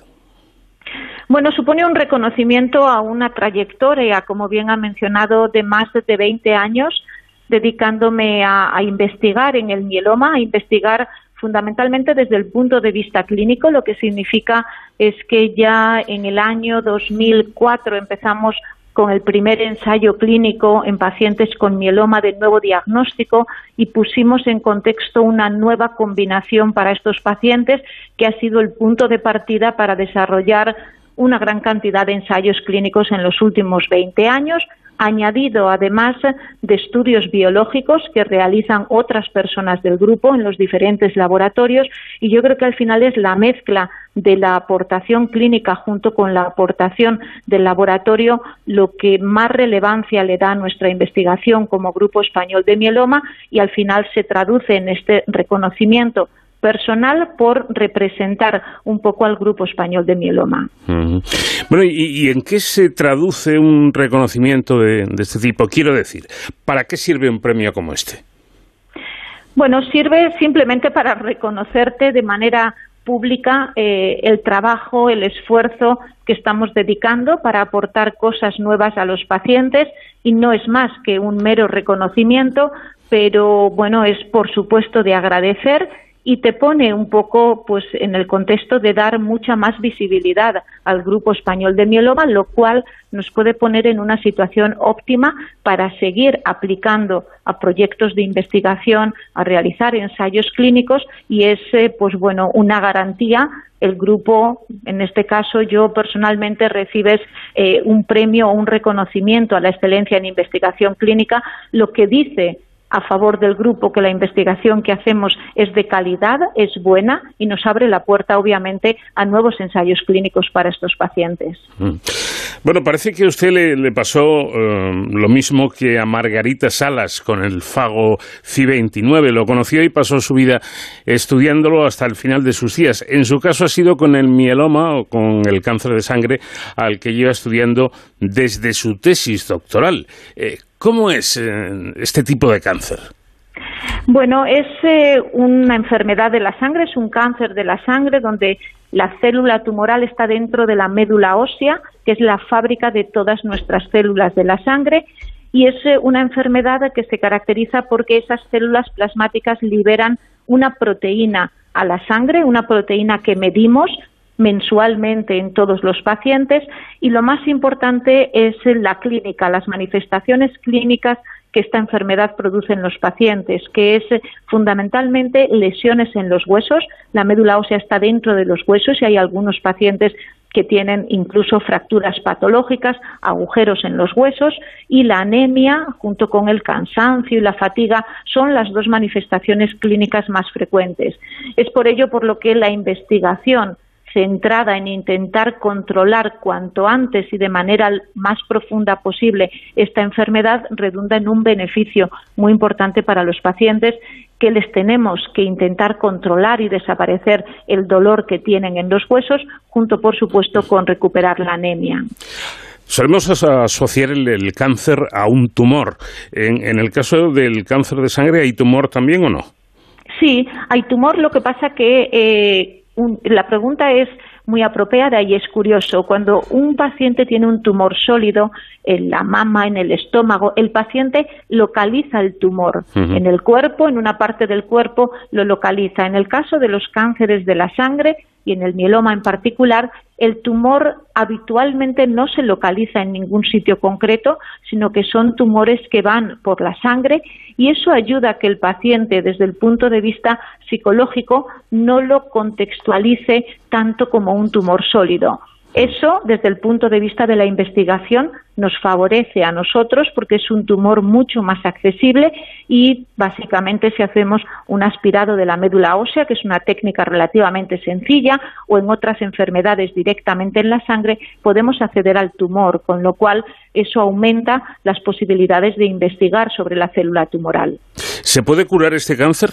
Bueno, supone un reconocimiento a una trayectoria, como bien ha mencionado, de más de 20 años dedicándome a, investigar en el mieloma, a investigar fundamentalmente desde el punto de vista clínico, lo que significa es que ya en el año 2004 empezamos con el primer ensayo clínico en pacientes con mieloma de nuevo diagnóstico y pusimos en contexto una nueva combinación para estos pacientes que ha sido el punto de partida para desarrollar una gran cantidad de ensayos clínicos en los últimos 20 años, añadido además de estudios biológicos que realizan otras personas del grupo en los diferentes laboratorios y yo creo que al final es la mezcla de la aportación clínica junto con la aportación del laboratorio lo que más relevancia le da a nuestra investigación como Grupo Español de Mieloma y al final se traduce en este reconocimiento personal por representar un poco al grupo español de mieloma. Bueno, ¿y, en qué se traduce un reconocimiento de, este tipo? Quiero decir, ¿para qué sirve un premio como este? Bueno, sirve simplemente para reconocerte de manera pública eh, el trabajo, el esfuerzo que estamos dedicando para aportar cosas nuevas a los pacientes y no es más que un mero reconocimiento, pero bueno, es por supuesto de agradecer y te pone un poco pues en el contexto de dar mucha más visibilidad al grupo español de mieloma, lo cual nos puede poner en una situación óptima para seguir aplicando a proyectos de investigación, a realizar ensayos clínicos y es eh, pues bueno una garantía. El grupo, en este caso yo personalmente recibes eh, un premio o un reconocimiento a la excelencia en investigación clínica, lo que dice a favor del grupo que la investigación que hacemos es de calidad, es buena y nos abre la puerta, obviamente, a nuevos ensayos clínicos para estos pacientes. Mm. Bueno, parece que a usted le, pasó eh, lo mismo que a Margarita Salas con el fago CI-29. Lo conoció y pasó su vida estudiándolo hasta el final de sus días. En su caso ha sido con el mieloma o con el cáncer de sangre al que lleva estudiando desde su tesis doctoral. Eh, ¿Cómo es eh, este tipo de cáncer? Bueno, es eh, una enfermedad de la sangre, es un cáncer de la sangre donde la célula tumoral está dentro de la médula ósea, que es la fábrica de todas nuestras células de la sangre, y es una enfermedad que se caracteriza porque esas células plasmáticas liberan una proteína a la sangre, una proteína que medimos, mensualmente en todos los pacientes y lo más importante es la clínica, las manifestaciones clínicas que esta enfermedad produce en los pacientes, que es fundamentalmente lesiones en los huesos. La médula ósea está dentro de los huesos y hay algunos pacientes que tienen incluso fracturas patológicas, agujeros en los huesos y la anemia junto con el cansancio y la fatiga son las dos manifestaciones clínicas más frecuentes. Es por ello por lo que la investigación centrada en intentar controlar cuanto antes y de manera más profunda posible esta enfermedad redunda en un beneficio muy importante para los pacientes que les tenemos que intentar controlar y desaparecer el dolor que tienen en los huesos, junto, por supuesto, con recuperar la anemia. Solemos asociar el, cáncer a un tumor. En, el caso del cáncer de sangre, ¿hay tumor también o no? Sí, hay tumor. Lo que pasa que eh, la pregunta es muy apropiada y es curioso. Cuando un paciente tiene un tumor sólido en la mama, en el estómago, el paciente localiza el tumor en el cuerpo, en una parte del cuerpo lo localiza. En el caso de los cánceres de la sangre y en el mieloma en particular, el tumor habitualmente no se localiza en ningún sitio concreto, sino que son tumores que van por la sangre y eso ayuda a que el paciente, desde el punto de vista psicológico, no lo contextualice tanto como un tumor sólido. Eso, desde el punto de vista de la investigación, nos favorece a nosotros porque es un tumor mucho más accesible y básicamente si hacemos un aspirado de la médula ósea, que es una técnica relativamente sencilla, o en otras enfermedades directamente en la sangre, podemos acceder al tumor, con lo cual eso aumenta las posibilidades de investigar sobre la célula tumoral. ¿Se puede curar este cáncer?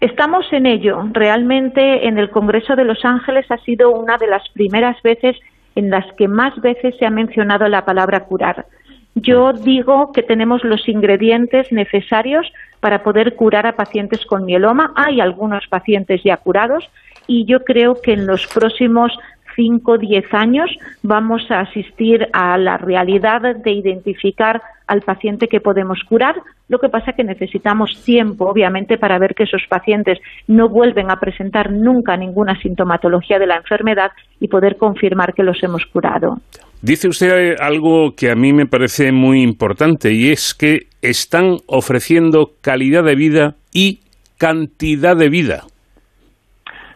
Estamos en ello. Realmente en el Congreso de Los Ángeles ha sido una de las primeras veces en las que más veces se ha mencionado la palabra curar. Yo digo que tenemos los ingredientes necesarios para poder curar a pacientes con mieloma. Hay algunos pacientes ya curados y yo creo que en los próximos 5, 10 años vamos a asistir a la realidad de identificar al paciente que podemos curar. Lo que pasa es que necesitamos tiempo, obviamente, para ver que esos pacientes no vuelven a presentar nunca ninguna sintomatología de la enfermedad y poder confirmar que los hemos curado. Dice usted algo que a mí me parece muy importante y es que están ofreciendo calidad de vida y cantidad de vida.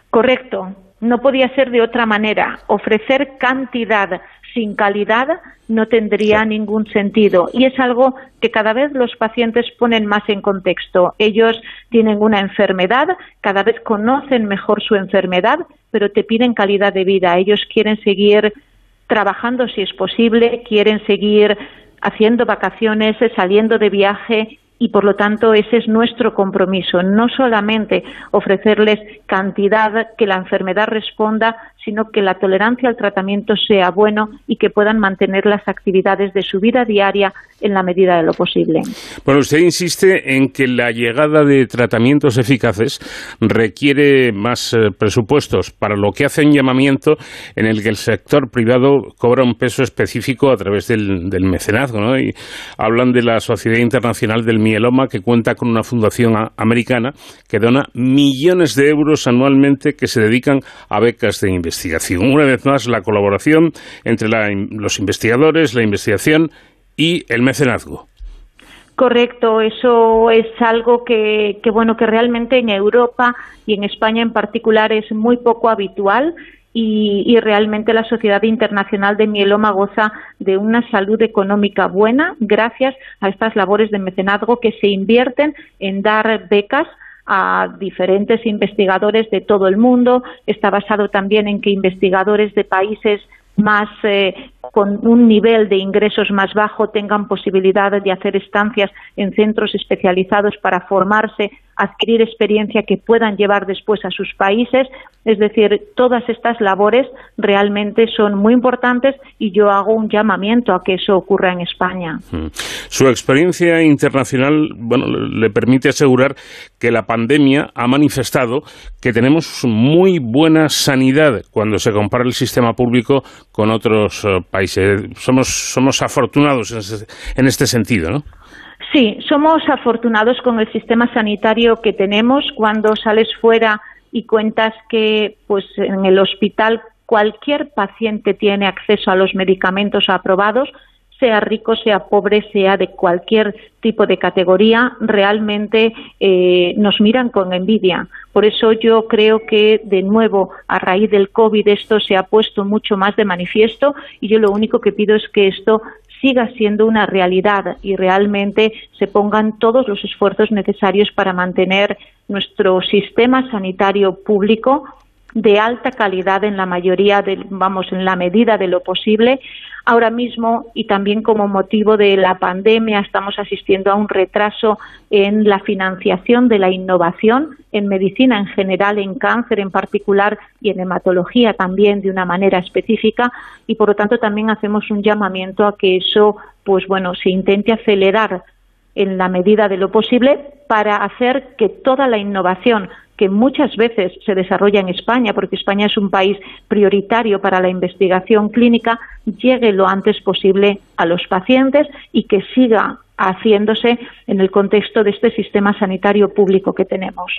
Correcto. No podía ser de otra manera. Ofrecer cantidad sin calidad no tendría ningún sentido. Y es algo que cada vez los pacientes ponen más en contexto. Ellos tienen una enfermedad, cada vez conocen mejor su enfermedad, pero te piden calidad de vida. Ellos quieren seguir trabajando si es posible, quieren seguir haciendo vacaciones, saliendo de viaje y por lo tanto ese es nuestro compromiso, no solamente ofrecerles cantidad que la enfermedad responda, sino que la tolerancia al tratamiento sea bueno y que puedan mantener las actividades de su vida diaria en la medida de lo posible. Bueno, usted insiste en que la llegada de tratamientos eficaces requiere más eh, presupuestos, para lo que hace un llamamiento en el que el sector privado cobra un peso específico a través del, mecenazgo. ¿no? Y hablan de la Sociedad Internacional del Mieloma, que cuenta con una fundación americana que dona millones de euros anualmente que se dedican a becas de investigación investigación. Una vez más, la colaboración entre los investigadores, la investigación y el mecenazgo. Correcto, eso es algo que, bueno, que realmente en Europa y en España en particular es muy poco habitual y, y, realmente la Sociedad Internacional de Mieloma goza de una salud económica buena gracias a estas labores de mecenazgo que se invierten en dar becas a diferentes investigadores de todo el mundo. Está basado también en que investigadores de países más eh, con un nivel de ingresos más bajo tengan posibilidad de hacer estancias en centros especializados para formarse adquirir experiencia que puedan llevar después a sus países. Es decir, todas estas labores realmente son muy importantes y yo hago un llamamiento a que eso ocurra en España. Mm. Su experiencia internacional bueno, le permite asegurar que la pandemia ha manifestado que tenemos muy buena sanidad cuando se compara el sistema público con otros eh, países. Somos, somos afortunados en este sentido, ¿no? Sí, somos afortunados con el sistema sanitario que tenemos. Cuando sales fuera y cuentas que pues en el hospital cualquier paciente tiene acceso a los medicamentos aprobados, sea rico, sea pobre, sea de cualquier tipo de categoría, realmente eh, nos miran con envidia. Por eso yo creo que, de nuevo, a raíz del COVID esto se ha puesto mucho más de manifiesto y yo lo único que pido es que esto siga siendo una realidad y realmente se pongan todos los esfuerzos necesarios para mantener nuestro sistema sanitario público de alta calidad en la mayoría, de, vamos, en la medida de lo posible. Ahora mismo, y también como motivo de la pandemia, estamos asistiendo a un retraso en la financiación de la innovación en medicina en general, en cáncer en particular y en hematología también de una manera específica, y por lo tanto también hacemos un llamamiento a que eso, pues bueno, se intente acelerar en la medida de lo posible para hacer que toda la innovación que muchas veces se desarrolla en España, porque España es un país prioritario para la investigación clínica, llegue lo antes posible a los pacientes y que siga haciéndose en el contexto de este sistema sanitario público que tenemos.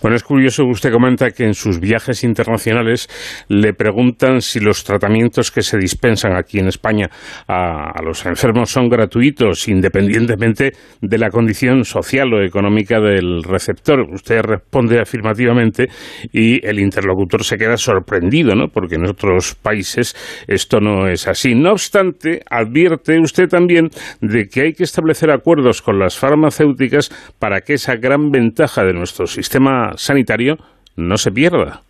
Bueno, es curioso que usted comenta que en sus viajes internacionales le preguntan si los tratamientos que se dispensan aquí en España a, los enfermos son gratuitos independientemente de la condición social o económica del receptor. Usted responde afirmativamente y el interlocutor se queda sorprendido, ¿no? Porque en otros países esto no es así. No obstante, advierte usted también de que hay que establecer hacer acuerdos con las farmacéuticas para que esa gran ventaja de nuestro sistema sanitario no se pierda.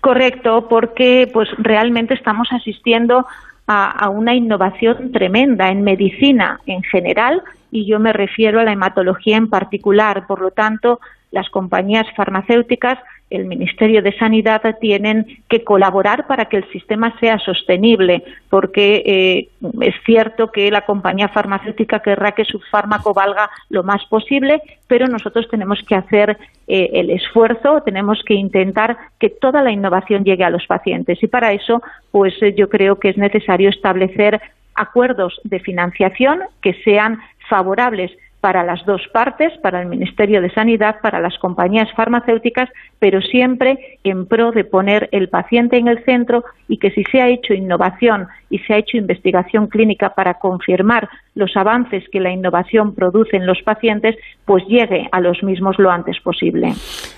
Correcto, porque pues realmente estamos asistiendo a, a, una innovación tremenda en medicina en general y yo me refiero a la hematología en particular. Por lo tanto, las compañías farmacéuticas el Ministerio de Sanidad tienen que colaborar para que el sistema sea sostenible, porque eh, es cierto que la compañía farmacéutica querrá que su fármaco valga lo más posible, pero nosotros tenemos que hacer eh, el esfuerzo, tenemos que intentar que toda la innovación llegue a los pacientes. Y para eso, pues eh, yo creo que es necesario establecer acuerdos de financiación que sean favorables para las dos partes, para el Ministerio de Sanidad, para las compañías farmacéuticas, pero siempre en pro de poner el paciente en el centro y que si se ha hecho innovación y se ha hecho investigación clínica para confirmar los avances que la innovación produce en los pacientes, pues llegue a los mismos lo antes posible.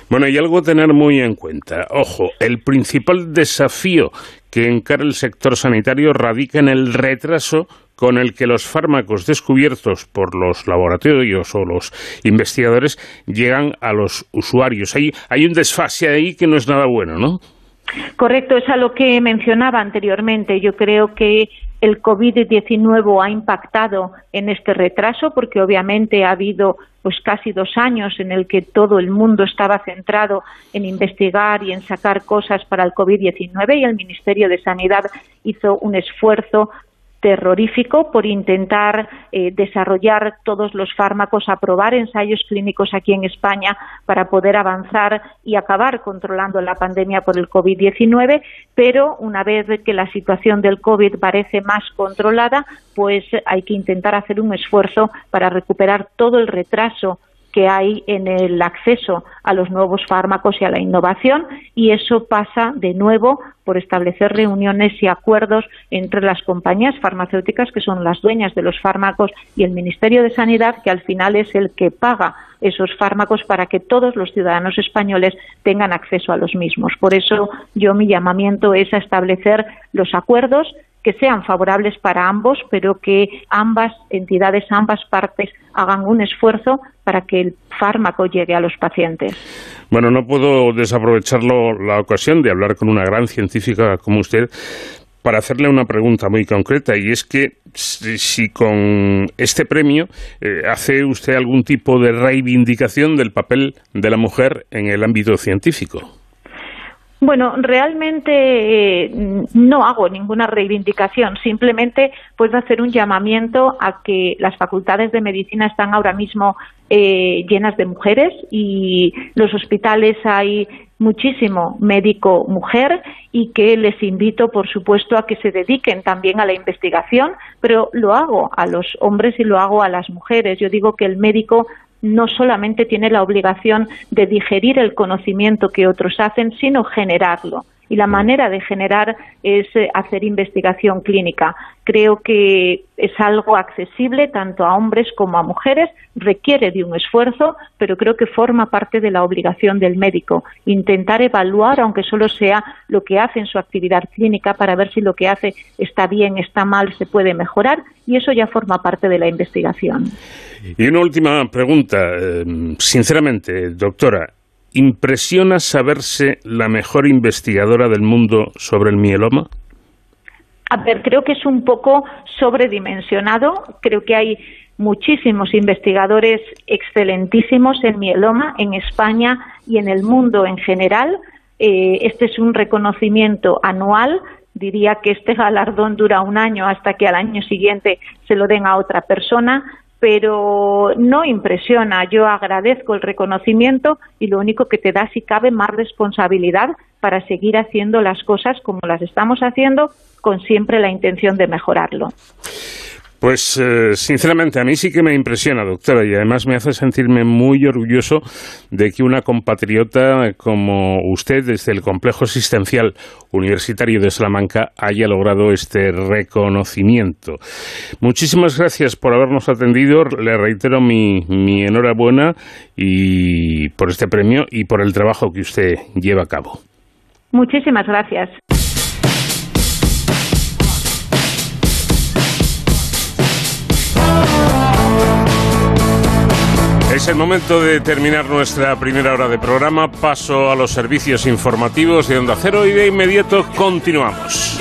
Bueno, y algo a tener muy en cuenta. Ojo, el principal desafío que encara el sector sanitario radica en el retraso con el que los fármacos descubiertos por los laboratorios o los investigadores llegan a los usuarios. Hay, hay un desfase ahí que no es nada bueno, ¿no? Correcto, es a lo que mencionaba anteriormente. Yo creo que el COVID-19 ha impactado en este retraso porque obviamente ha habido pues casi dos años en el que todo el mundo estaba centrado en investigar y en sacar cosas para el COVID-19 y el Ministerio de Sanidad hizo un esfuerzo terrorífico por intentar eh, desarrollar todos los fármacos, aprobar ensayos clínicos aquí en España para poder avanzar y acabar controlando la pandemia por el COVID-19, pero una vez que la situación del COVID parece más controlada, pues hay que intentar hacer un esfuerzo para recuperar todo el retraso que hay en el acceso a los nuevos fármacos y a la innovación y eso pasa de nuevo por establecer reuniones y acuerdos entre las compañías farmacéuticas que son las dueñas de los fármacos y el Ministerio de Sanidad que al final es el que paga esos fármacos para que todos los ciudadanos españoles tengan acceso a los mismos. Por eso yo mi llamamiento es a establecer los acuerdos que sean favorables para ambos, pero que ambas entidades, ambas partes hagan un esfuerzo para que el fármaco llegue a los pacientes. Bueno, no puedo desaprovecharlo la ocasión de hablar con una gran científica como usted para hacerle una pregunta muy concreta y es que si con este premio eh, hace usted algún tipo de reivindicación del papel de la mujer en el ámbito científico. Bueno, realmente eh, no hago ninguna reivindicación, simplemente puedo hacer un llamamiento a que las facultades de medicina están ahora mismo eh, llenas de mujeres y los hospitales hay muchísimo médico mujer y que les invito, por supuesto, a que se dediquen también a la investigación, pero lo hago a los hombres y lo hago a las mujeres. Yo digo que el médico no solamente tiene la obligación de digerir el conocimiento que otros hacen, sino generarlo. Y la manera de generar es eh, hacer investigación clínica. Creo que es algo accesible tanto a hombres como a mujeres, requiere de un esfuerzo, pero creo que forma parte de la obligación del médico. Intentar evaluar, aunque solo sea lo que hace en su actividad clínica, para ver si lo que hace está bien, está mal, se puede mejorar, y eso ya forma parte de la investigación. Y una última pregunta. Eh, sinceramente, doctora, ¿impresiona saberse la mejor investigadora del mundo sobre el mieloma? A ver, creo que es un poco sobredimensionado. Creo que hay muchísimos investigadores excelentísimos en mieloma en España y en el mundo en general. Eh, este es un reconocimiento anual. Diría que este galardón dura un año hasta que al año siguiente se lo den a otra persona pero no impresiona. Yo agradezco el reconocimiento y lo único que te da, si cabe, más responsabilidad para seguir haciendo las cosas como las estamos haciendo, con siempre la intención de mejorarlo. Pues eh, sinceramente a mí sí que me impresiona, doctora, y además me hace sentirme muy orgulloso de que una compatriota como usted desde el Complejo Asistencial Universitario de Salamanca haya logrado este reconocimiento. Muchísimas gracias por habernos atendido. Le reitero mi, mi enhorabuena y por este premio y por el trabajo que usted lleva a cabo. Muchísimas gracias. Es el momento de terminar nuestra primera hora de programa. Paso a los servicios informativos de Onda Cero y de inmediato continuamos.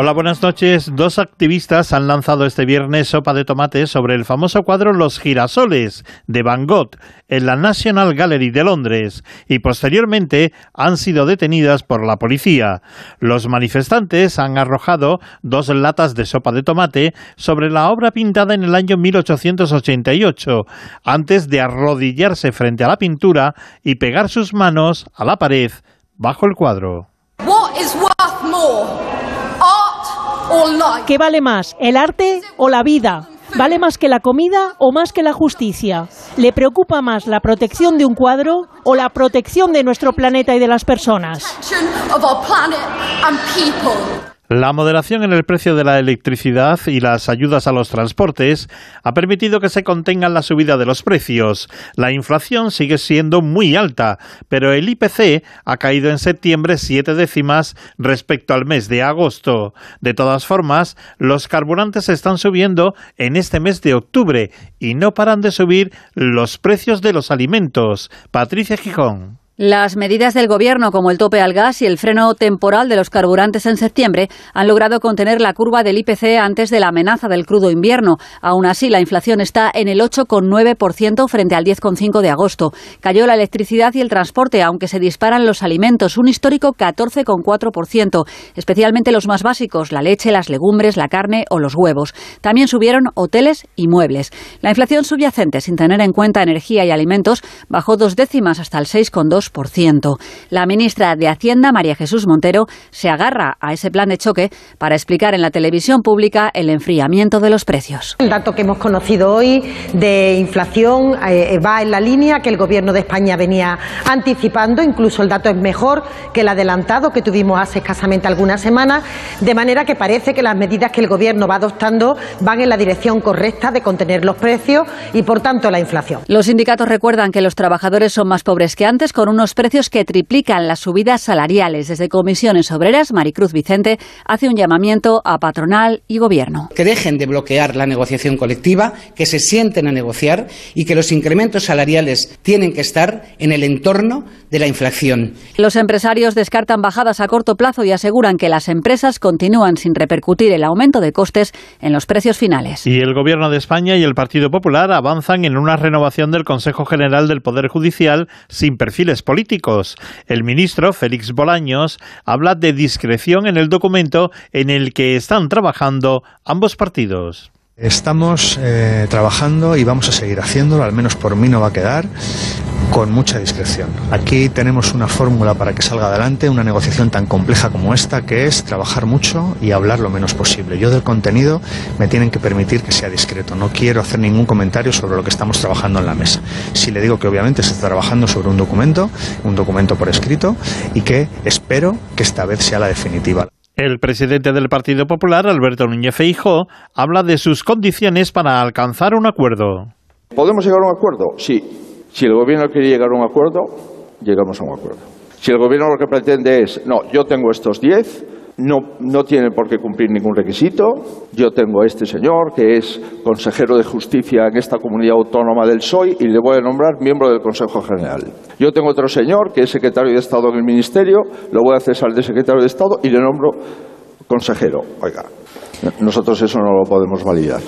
Hola, buenas noches. Dos activistas han lanzado este viernes sopa de tomate sobre el famoso cuadro Los girasoles de Van Gogh en la National Gallery de Londres y posteriormente han sido detenidas por la policía. Los manifestantes han arrojado dos latas de sopa de tomate sobre la obra pintada en el año 1888 antes de arrodillarse frente a la pintura y pegar sus manos a la pared bajo el cuadro. ¿Qué vale más, el arte o la vida? ¿Vale más que la comida o más que la justicia? ¿Le preocupa más la protección de un cuadro o la protección de nuestro planeta y de las personas? La moderación en el precio de la electricidad y las ayudas a los transportes ha permitido que se contengan la subida de los precios. La inflación sigue siendo muy alta, pero el IPC ha caído en septiembre siete décimas respecto al mes de agosto. De todas formas, los carburantes están subiendo en este mes de octubre y no paran de subir los precios de los alimentos. Patricia Gijón. Las medidas del Gobierno, como el tope al gas y el freno temporal de los carburantes en septiembre, han logrado contener la curva del IPC antes de la amenaza del crudo invierno. Aún así, la inflación está en el 8,9% frente al 10,5% de agosto. Cayó la electricidad y el transporte, aunque se disparan los alimentos, un histórico 14,4%, especialmente los más básicos, la leche, las legumbres, la carne o los huevos. También subieron hoteles y muebles. La inflación subyacente, sin tener en cuenta energía y alimentos, bajó dos décimas hasta el 6,2%. La ministra de Hacienda, María Jesús Montero, se agarra a ese plan de choque para explicar en la televisión pública el enfriamiento de los precios. El dato que hemos conocido hoy de inflación eh, va en la línea que el Gobierno de España venía anticipando, incluso el dato es mejor que el adelantado que tuvimos hace escasamente algunas semanas, de manera que parece que las medidas que el Gobierno va adoptando van en la dirección correcta de contener los precios y, por tanto, la inflación. Los sindicatos recuerdan que los trabajadores son más pobres que antes, con un unos precios que triplican las subidas salariales. Desde Comisiones Obreras, Maricruz Vicente hace un llamamiento a patronal y gobierno. Que dejen de bloquear la negociación colectiva, que se sienten a negociar y que los incrementos salariales tienen que estar en el entorno de la inflación. Los empresarios descartan bajadas a corto plazo y aseguran que las empresas continúan sin repercutir el aumento de costes en los precios finales. Y el Gobierno de España y el Partido Popular avanzan en una renovación del Consejo General del Poder Judicial sin perfiles políticos. El ministro Félix Bolaños habla de discreción en el documento en el que están trabajando ambos partidos. Estamos eh, trabajando y vamos a seguir haciéndolo, al menos por mí no va a quedar, con mucha discreción. Aquí tenemos una fórmula para que salga adelante, una negociación tan compleja como esta, que es trabajar mucho y hablar lo menos posible. Yo del contenido me tienen que permitir que sea discreto. No quiero hacer ningún comentario sobre lo que estamos trabajando en la mesa. Si le digo que obviamente se está trabajando sobre un documento, un documento por escrito, y que espero que esta vez sea la definitiva. El presidente del Partido Popular, Alberto Núñez Feijóo, habla de sus condiciones para alcanzar un acuerdo. ¿Podemos llegar a un acuerdo? Sí. Si el gobierno quiere llegar a un acuerdo, llegamos a un acuerdo. Si el gobierno lo que pretende es, no, yo tengo estos diez, no, tienen por qué cumplir ningún requisito. Yo tengo a este señor que es consejero de justicia en esta comunidad autónoma del PSOE y le voy a nombrar miembro del Consejo General. Yo tengo otro señor que es secretario de Estado en el Ministerio, lo voy a cesar de secretario de Estado y le nombro consejero. Oiga, nosotros eso no lo podemos validar.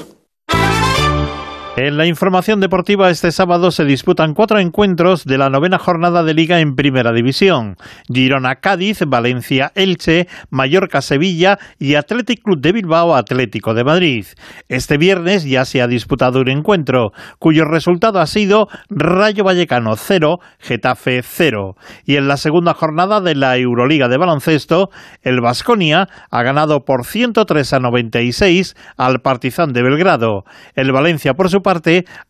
En la información deportiva este sábado se disputan cuatro encuentros de la novena jornada de liga en Primera División. Girona Cádiz, Valencia Elche, Mallorca Sevilla y Athletic Club de Bilbao Atlético de Madrid. Este viernes ya se ha disputado un encuentro cuyo resultado ha sido Rayo Vallecano 0, Getafe 0. Y en la segunda jornada de la Euroliga de baloncesto, el Vasconia ha ganado por 103 a 96 al Partizan de Belgrado. El Valencia por su parte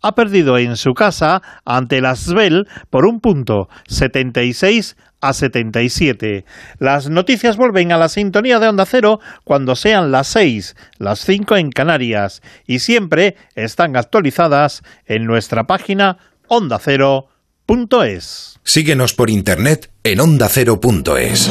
ha perdido en su casa ante el Asbel por un punto, 76 a 77. Las noticias vuelven a la sintonía de Onda Cero cuando sean las 6, las 5 en Canarias y siempre están actualizadas en nuestra página ondacero.es. Síguenos por internet en ondacero.es.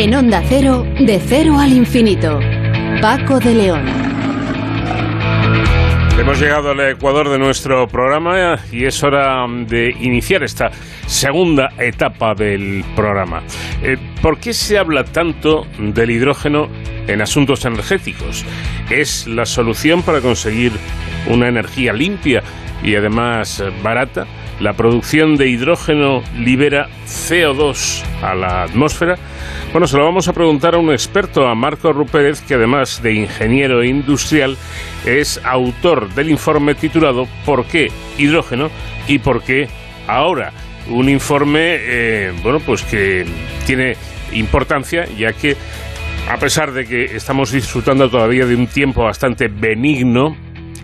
En Onda Cero, de cero al infinito. Paco de León. Hemos llegado al ecuador de nuestro programa y es hora de iniciar esta segunda etapa del programa. Eh, ¿Por qué se habla tanto del hidrógeno en asuntos energéticos? ¿Es la solución para conseguir una energía limpia y además barata? La producción de hidrógeno libera CO2 a la atmósfera. Bueno, se lo vamos a preguntar a un experto, a Marco Rupérez, que además de ingeniero industrial, es autor del informe titulado ¿Por qué hidrógeno y por qué ahora? Un informe, eh, bueno, pues que tiene importancia, ya que a pesar de que estamos disfrutando todavía de un tiempo bastante benigno,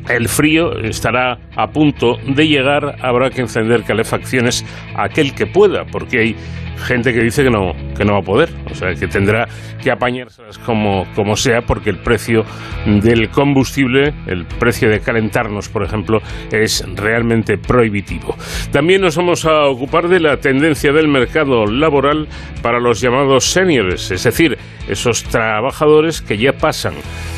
el frío estará a punto de llegar, habrá que encender calefacciones aquel que pueda, porque hay gente que dice que no, que no va a poder, o sea, que tendrá que apañárselas como, como sea, porque el precio del combustible, el precio de calentarnos, por ejemplo, es realmente prohibitivo. También nos vamos a ocupar de la tendencia del mercado laboral para los llamados seniors, es decir, esos trabajadores que ya pasan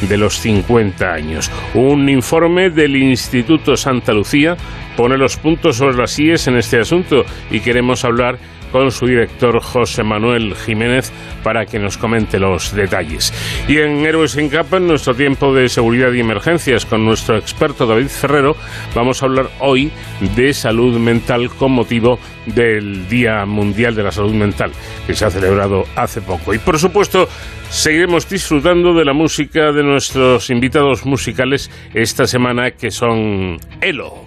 de los 50 años. Un informe del Instituto Santa Lucía pone los puntos sobre las IES en este asunto y queremos hablar con su director José Manuel Jiménez para que nos comente los detalles. Y en Héroes en Capa, en nuestro tiempo de seguridad y emergencias, con nuestro experto David Ferrero, vamos a hablar hoy de salud mental con motivo del Día Mundial de la Salud Mental, que se ha celebrado hace poco. Y por supuesto, seguiremos disfrutando de la música de nuestros invitados musicales esta semana, que son Elo.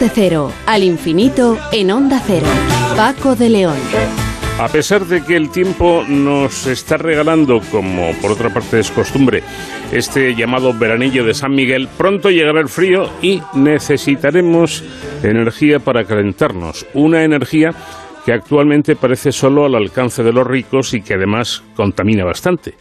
de cero al infinito en onda cero. Paco de León. A pesar de que el tiempo nos está regalando, como por otra parte es costumbre, este llamado veranillo de San Miguel, pronto llegará el frío y necesitaremos energía para calentarnos. Una energía que actualmente parece solo al alcance de los ricos y que además contamina bastante.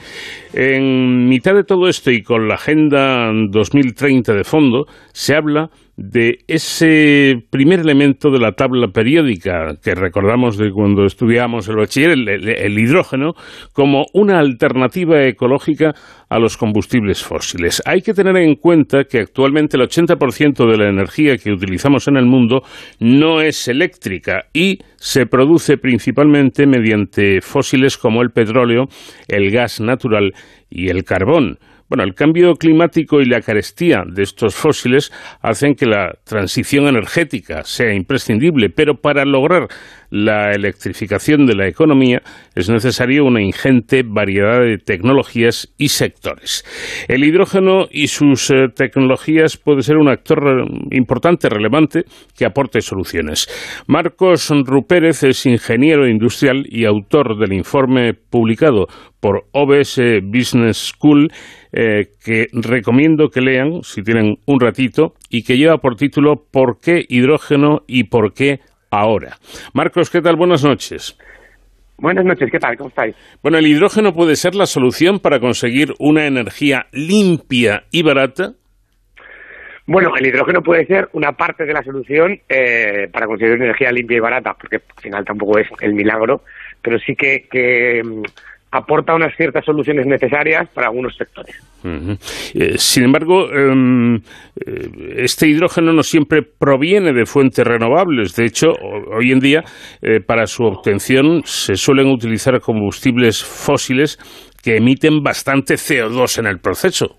En mitad de todo esto y con la Agenda 2030 de fondo, se habla de ese primer elemento de la tabla periódica que recordamos de cuando estudiamos el bachiller, el, hidrógeno, como una alternativa ecológica a los combustibles fósiles. Hay que tener en cuenta que actualmente el 80% de la energía que utilizamos en el mundo no es eléctrica y se produce principalmente mediante fósiles como el petróleo, el gas natural y el carbón. Bueno, el cambio climático y la carestía de estos fósiles hacen que la transición energética sea imprescindible, pero para lograr la electrificación de la economía es necesaria una ingente variedad de tecnologías y sectores. El hidrógeno y sus eh, tecnologías puede ser un actor importante, relevante, que aporte soluciones. Marcos Rupérez es ingeniero industrial y autor del informe publicado por OBS Business School eh, que recomiendo que lean si tienen un ratito y que lleva por título ¿Por qué hidrógeno y por qué ahora? Marcos, ¿qué tal? Buenas noches. Buenas noches, ¿qué tal? ¿Cómo estáis? Bueno, ¿el hidrógeno puede ser la solución para conseguir una energía limpia y barata? Bueno, el hidrógeno puede ser una parte de la solución eh, para conseguir una energía limpia y barata, porque al final tampoco es el milagro, pero sí que, que aporta unas ciertas soluciones necesarias para algunos sectores. Eh, sin embargo, em, eh, este hidrógeno no siempre proviene de fuentes renovables. De hecho, hoy en día, eh, para su obtención se suelen utilizar combustibles fósiles que emiten bastante CO2 en el proceso.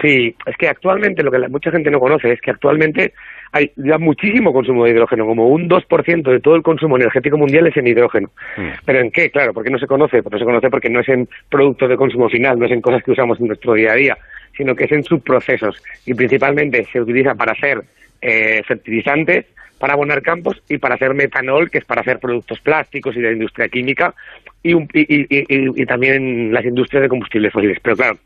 Sí, es que actualmente lo que mucha gente no conoce es que actualmente hay ya muchísimo consumo de hidrógeno, como un 2% de todo el consumo energético mundial es en hidrógeno. Mm. ¿Pero en qué? Claro, porque no se conoce, porque no se conoce porque no es en productos de consumo final, no es en cosas que usamos en nuestro día a día, sino que es en subprocesos y principalmente se utiliza para hacer eh, fertilizantes, para abonar campos y para hacer metanol, que es para hacer productos plásticos y de industria química y, y, y también las industrias de combustibles fósiles. Pero claro,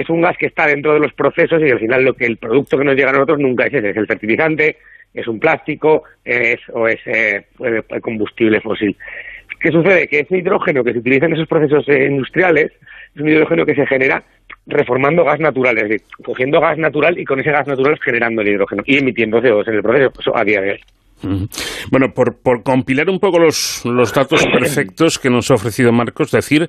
es un gas que está dentro de los procesos y al final lo que el producto que nos llega a nosotros nunca es ese, es el fertilizante, es un plástico es, o es eh, combustible fósil. ¿Qué sucede? Que ese hidrógeno que se utiliza en esos procesos eh, industriales es un hidrógeno que se genera reformando gas natural, es decir, cogiendo gas natural y con ese gas natural generando el hidrógeno y emitiendo CO2 en el proceso, eso a día de hoy. Bueno, por, compilar un poco los, datos <coughs> perfectos que nos ha ofrecido Marcos, decir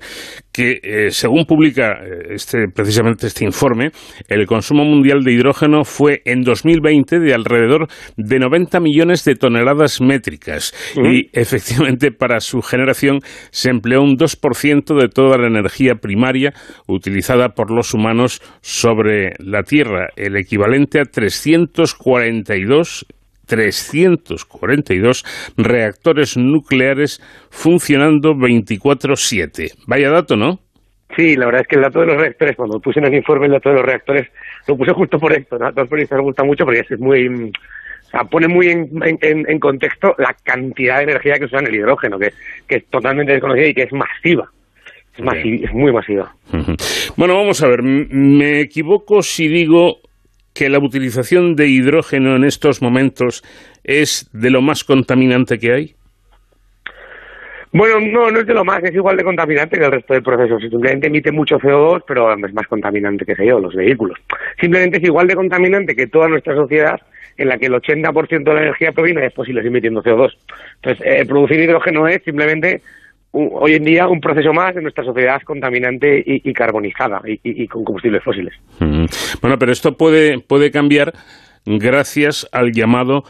que eh, según publica eh, este, precisamente este informe, el consumo mundial de hidrógeno fue en 2020 de alrededor de 90 millones de toneladas métricas. Y <laughs> efectivamente para su generación se empleó un 2% de toda la energía primaria utilizada por los humanos sobre la Tierra, el equivalente a 342 342 reactores nucleares funcionando 24/7. Vaya dato, ¿no? Sí, la verdad es que el dato de los reactores, cuando puse en el informe el dato de los reactores, lo puse justo por esto, ¿no? Todos me gusta mucho porque es muy... O sea, pone muy en, en, contexto la cantidad de energía que usa en el hidrógeno, que, que es totalmente desconocida y que es masiva. Es, es muy masiva. Bueno, vamos a ver, me equivoco si digo que la utilización de hidrógeno en estos momentos es de lo más contaminante que hay? Bueno, no, no es de lo más, es igual de contaminante que el resto del proceso. Simplemente emite mucho CO2, pero es más contaminante que yo, los vehículos. Simplemente es igual de contaminante que toda nuestra sociedad en la que el 80% de la energía proviene de fósiles emitiendo CO2. Entonces, eh, producir hidrógeno es simplemente hoy en día un proceso más de nuestra sociedad contaminante y, carbonizada y, con combustibles fósiles. Bueno, pero esto puede, puede cambiar gracias al llamado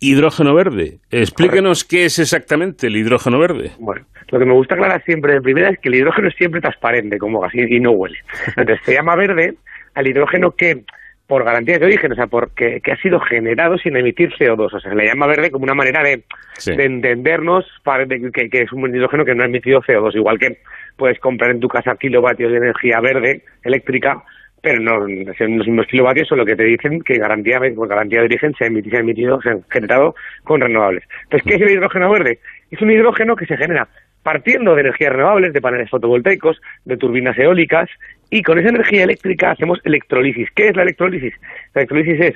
hidrógeno verde. Explíquenos qué es exactamente el hidrógeno verde. Bueno, lo que me gusta aclarar siempre de primera es que el hidrógeno es siempre transparente como gas y, no huele. <laughs> Entonces se llama verde al hidrógeno que por garantía de origen, o sea, porque que ha sido generado sin emitir CO2. O sea, se le llama verde como una manera de, entendernos para que, es un hidrógeno que no ha emitido CO2. Igual que puedes comprar en tu casa kilovatios de energía verde, eléctrica, pero no son los mismos kilovatios, son lo que te dicen que garantía, por garantía de origen se ha emitido, se ha, emitido, se ha generado con renovables. Entonces, ¿qué es el hidrógeno verde? Es un hidrógeno que se genera partiendo de energías renovables, de paneles fotovoltaicos, de turbinas eólicas, y con esa energía eléctrica hacemos electrolisis. ¿Qué es la electrolisis? La electrolisis es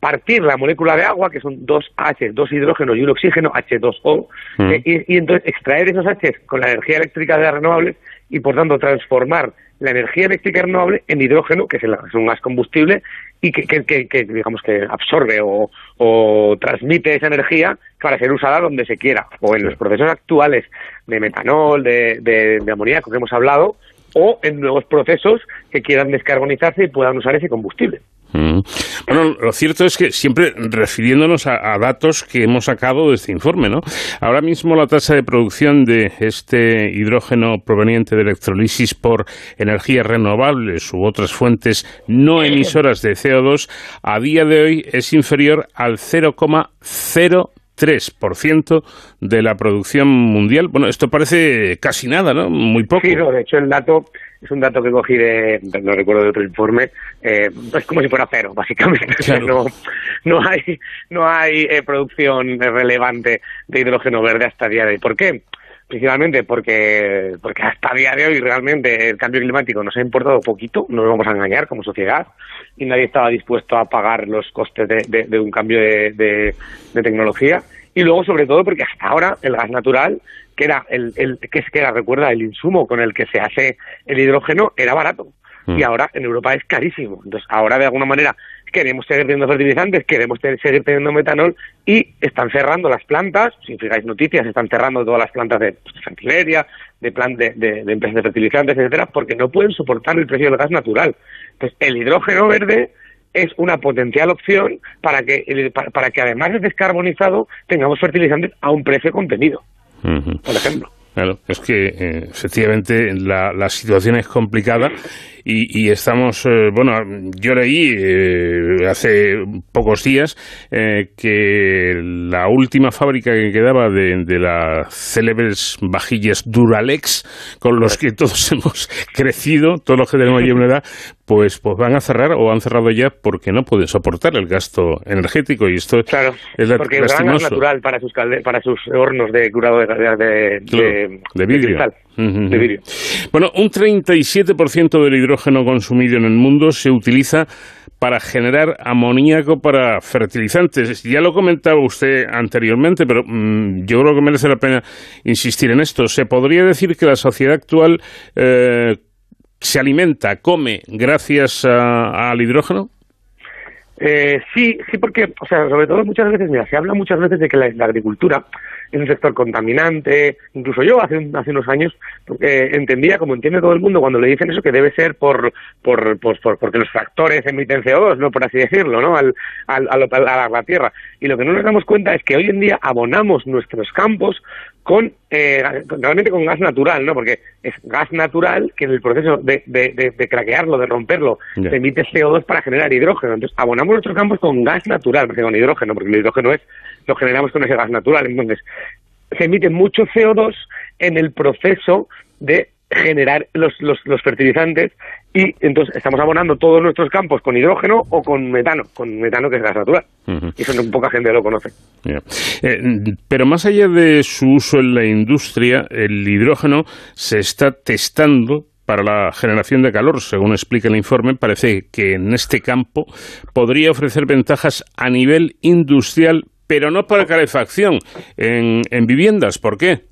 partir la molécula de agua, que son dos H, dos hidrógenos y un oxígeno, H2O, mm. eh, y, entonces extraer esos H con la energía eléctrica de las renovables y por tanto transformar la energía eléctrica renovable en hidrógeno, que es, un gas combustible y que, que, digamos que absorbe o, transmite esa energía para ser usada donde se quiera, o en los procesos actuales de metanol, de, de amoníaco que hemos hablado, o en nuevos procesos que quieran descarbonizarse y puedan usar ese combustible. Mm. Bueno, lo cierto es que siempre refiriéndonos a, datos que hemos sacado de este informe, ¿no? Ahora mismo la tasa de producción de este hidrógeno proveniente de electrolisis por energías renovables u otras fuentes no emisoras de CO2 a día de hoy es inferior al 0,03% de la producción mundial. Bueno, esto parece casi nada, ¿no? Muy poco. Sí, de hecho el dato es un dato que cogí de, no recuerdo de otro informe, eh, es como si fuera cero, básicamente. <laughs> No, no hay, no hay eh, producción relevante de hidrógeno verde hasta el día de hoy. ¿Por qué? Principalmente porque, porque hasta el día de hoy realmente el cambio climático nos ha importado poquito, no nos vamos a engañar como sociedad, y nadie estaba dispuesto a pagar los costes de, de, un cambio de, de tecnología. Y luego, sobre todo, porque hasta ahora el gas natural que era el, el que es que era, recuerda, el insumo con el que se hace el hidrógeno era barato y mm. ahora en Europa es carísimo. Entonces, ahora de alguna manera queremos seguir teniendo fertilizantes, queremos seguir teniendo metanol y están cerrando las plantas, si fijáis noticias, están cerrando todas las plantas de, pues, de plan de, de, empresas de fertilizantes, etcétera, porque no pueden soportar el precio del gas natural. Entonces, el hidrógeno verde es una potencial opción para que, para que además de descarbonizado tengamos fertilizantes a un precio contenido por ejemplo. Claro, es que eh, efectivamente la, la, situación es complicada y, estamos, eh, bueno, yo leí eh, hace pocos días que la última fábrica que quedaba de, de, las célebres vajillas Duralex, con los que todos <laughs> hemos crecido, todos los que tenemos allí una edad, pues, pues van a cerrar o han cerrado ya porque no pueden soportar el gasto energético. Y esto claro, es porque el gas es natural para sus para sus hornos de curado de, de, de, vidrio. De vidrio. Bueno, un 37% del hidrógeno consumido en el mundo se utiliza para generar amoníaco para fertilizantes. Ya lo comentaba usted anteriormente, pero mm, yo creo que merece la pena insistir en esto. ¿Se podría decir que la sociedad actual eh, se alimenta, come gracias al hidrógeno? Eh, sí, sí, porque, o sea, sobre todo muchas veces, mira, se habla muchas veces de que la, agricultura es un sector contaminante, incluso yo hace, hace unos años eh, entendía, como entiende todo el mundo cuando le dicen eso, que debe ser por, por, por, porque los tractores emiten CO2, ¿no? Por así decirlo, ¿no? Al, al, a la tierra. Y lo que no nos damos cuenta es que hoy en día abonamos nuestros campos con eh, realmente con gas natural, ¿no? Porque es gas natural que en el proceso de, de, de, craquearlo, de romperlo, se emite CO2 para generar hidrógeno. Entonces, abonamos nuestros campos con gas natural, con hidrógeno, porque el hidrógeno es lo generamos con ese gas natural. Entonces, se emite mucho CO2 en el proceso de generar los, los, los, fertilizantes y entonces estamos abonando todos nuestros campos con hidrógeno o con metano, con metano que es gas natural. Y eso no, poca gente lo conoce. Eh, pero más allá de su uso en la industria, el hidrógeno se está testando para la generación de calor, según explica el informe, parece que en este campo podría ofrecer ventajas a nivel industrial, pero no para calefacción en, en viviendas. ¿Por qué?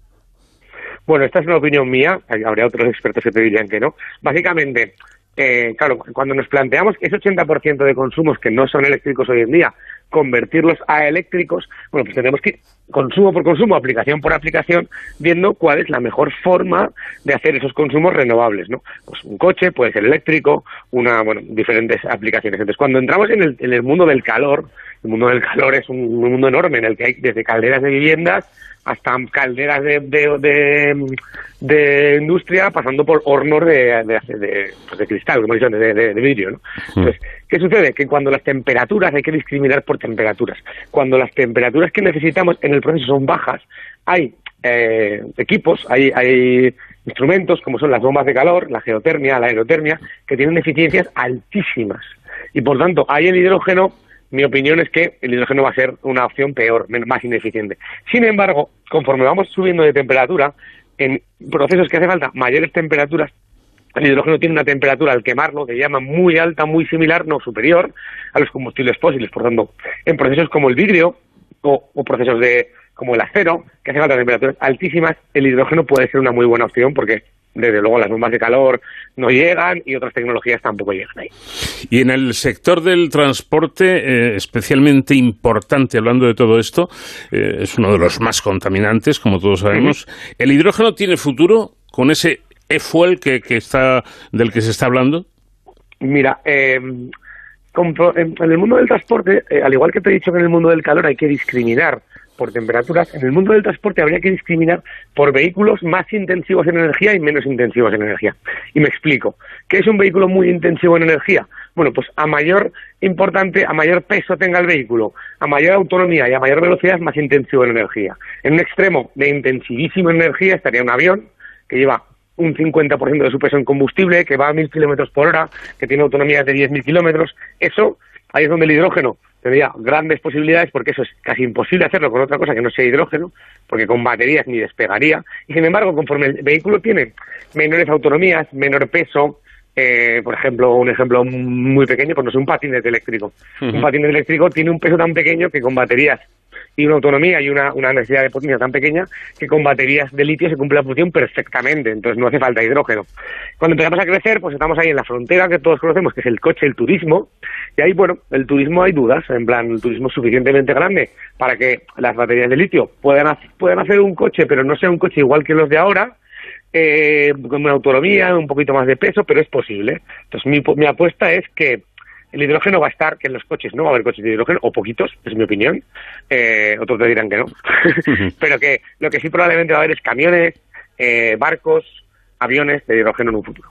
Bueno, esta es una opinión mía, habría otros expertos que te dirían que no. Básicamente, eh, claro, cuando nos planteamos ese 80% de consumos que no son eléctricos hoy en día, convertirlos a eléctricos, bueno, pues tenemos que ir consumo por consumo, aplicación por aplicación, viendo cuál es la mejor forma de hacer esos consumos renovables, ¿no? Pues un coche puede ser eléctrico, una, bueno, diferentes aplicaciones. Entonces, cuando entramos en el, en el mundo del calor, el mundo del calor es un mundo enorme en el que hay desde calderas de viviendas hasta calderas de, de, de, industria, pasando por hornos de, de, pues de cristal, como dicen, de, vidrio. ¿no? Entonces, ¿qué sucede? Que cuando las temperaturas, hay que discriminar por temperaturas, cuando las temperaturas que necesitamos en el proceso son bajas, hay eh, equipos, hay, hay instrumentos como son las bombas de calor, la geotermia, la aerotermia, que tienen eficiencias altísimas. Y por tanto, hay el hidrógeno mi opinión es que el hidrógeno va a ser una opción peor, más ineficiente. Sin embargo, conforme vamos subiendo de temperatura, en procesos que hace falta mayores temperaturas, el hidrógeno tiene una temperatura al quemarlo que llama muy alta, muy similar, no superior, a los combustibles fósiles. Por tanto, en procesos como el vidrio o, o procesos de como el acero, que hace falta temperaturas altísimas, el hidrógeno puede ser una muy buena opción porque desde luego las bombas de calor no llegan y otras tecnologías tampoco llegan ahí. Y en el sector del transporte, eh, especialmente importante, hablando de todo esto, eh, es uno de los más contaminantes, como todos sabemos. ¿El hidrógeno tiene futuro con ese e-fuel que, que está, del que se está hablando? Mira, eh, en el mundo del transporte, eh, al igual que te he dicho que en el mundo del calor hay que discriminar por temperaturas, en el mundo del transporte habría que discriminar por vehículos más intensivos en energía y menos intensivos en energía. Y me explico. ¿Qué es un vehículo muy intensivo en energía? Bueno, pues a mayor importante, a mayor peso tenga el vehículo, a mayor autonomía y a mayor velocidad más intensivo en energía. En un extremo de intensivísima energía estaría un avión que lleva un 50% de su peso en combustible, que va a 1.000 kilómetros por hora, que tiene autonomía de 10.000 kilómetros. Eso, ahí es donde el hidrógeno tendría grandes posibilidades, porque eso es casi imposible hacerlo con otra cosa que no sea hidrógeno, porque con baterías ni despegaría. Y sin embargo, conforme el vehículo tiene menores autonomías, menor peso, eh, por ejemplo, un ejemplo muy pequeño, pues no sé, un patinete eléctrico. Un patinete eléctrico tiene un peso tan pequeño que con baterías y una autonomía y una, una necesidad de potencia tan pequeña que con baterías de litio se cumple la función perfectamente, entonces no hace falta hidrógeno. Cuando empezamos a crecer, pues estamos ahí en la frontera que todos conocemos, que es el coche, el turismo, y ahí, bueno, el turismo hay dudas, en plan, el turismo es suficientemente grande para que las baterías de litio puedan, puedan hacer un coche, pero no sea un coche igual que los de ahora, eh, con una autonomía, un poquito más de peso, pero es posible. Entonces mi, mi apuesta es que el hidrógeno va a estar, que en los coches no va a haber coches de hidrógeno, o poquitos, es mi opinión, eh, otros te dirán que no, <laughs> pero que lo que sí probablemente va a haber es camiones, eh, barcos, aviones de hidrógeno en un futuro.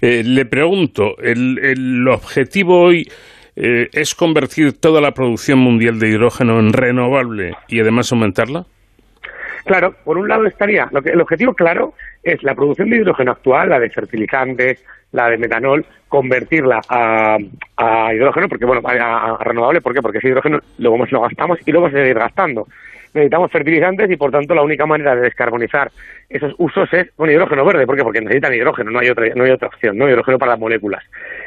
Eh, le pregunto, ¿el, el objetivo hoy es convertir toda la producción mundial de hidrógeno en renovable y además aumentarla? Claro, por un lado estaría, lo que, el objetivo claro es la producción de hidrógeno actual, la de fertilizantes, la de metanol, convertirla a, hidrógeno, porque bueno, a, renovable, ¿por qué? Porque ese hidrógeno luego lo gastamos y luego se sigue gastando. Necesitamos fertilizantes y por tanto la única manera de descarbonizar esos usos es con hidrógeno verde, ¿por qué? Porque necesitan hidrógeno, no hay otra, no hay otra opción, no hidrógeno para las moléculas.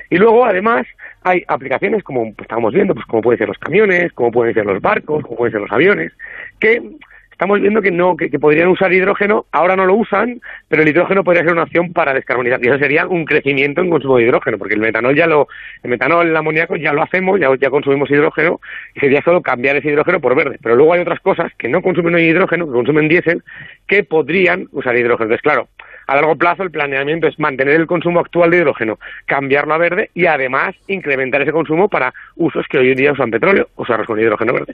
Y luego además hay aplicaciones como pues, estábamos viendo, pues como pueden ser los camiones, como pueden ser los barcos, como pueden ser los aviones, que estamos viendo que no que, podrían usar hidrógeno, ahora no lo usan, pero el hidrógeno podría ser una opción para descarbonizar y eso sería un crecimiento en consumo de hidrógeno, porque el metanol ya lo el metanol, amoníaco ya lo hacemos, ya, ya consumimos hidrógeno y sería solo cambiar ese hidrógeno por verde, pero luego hay otras cosas que no consumen hidrógeno, que consumen diésel, que podrían usar hidrógeno. Entonces, claro, a largo plazo el planeamiento es mantener el consumo actual de hidrógeno, cambiarlo a verde y además incrementar ese consumo para usos que hoy en día usan petróleo, usarlos con hidrógeno verde.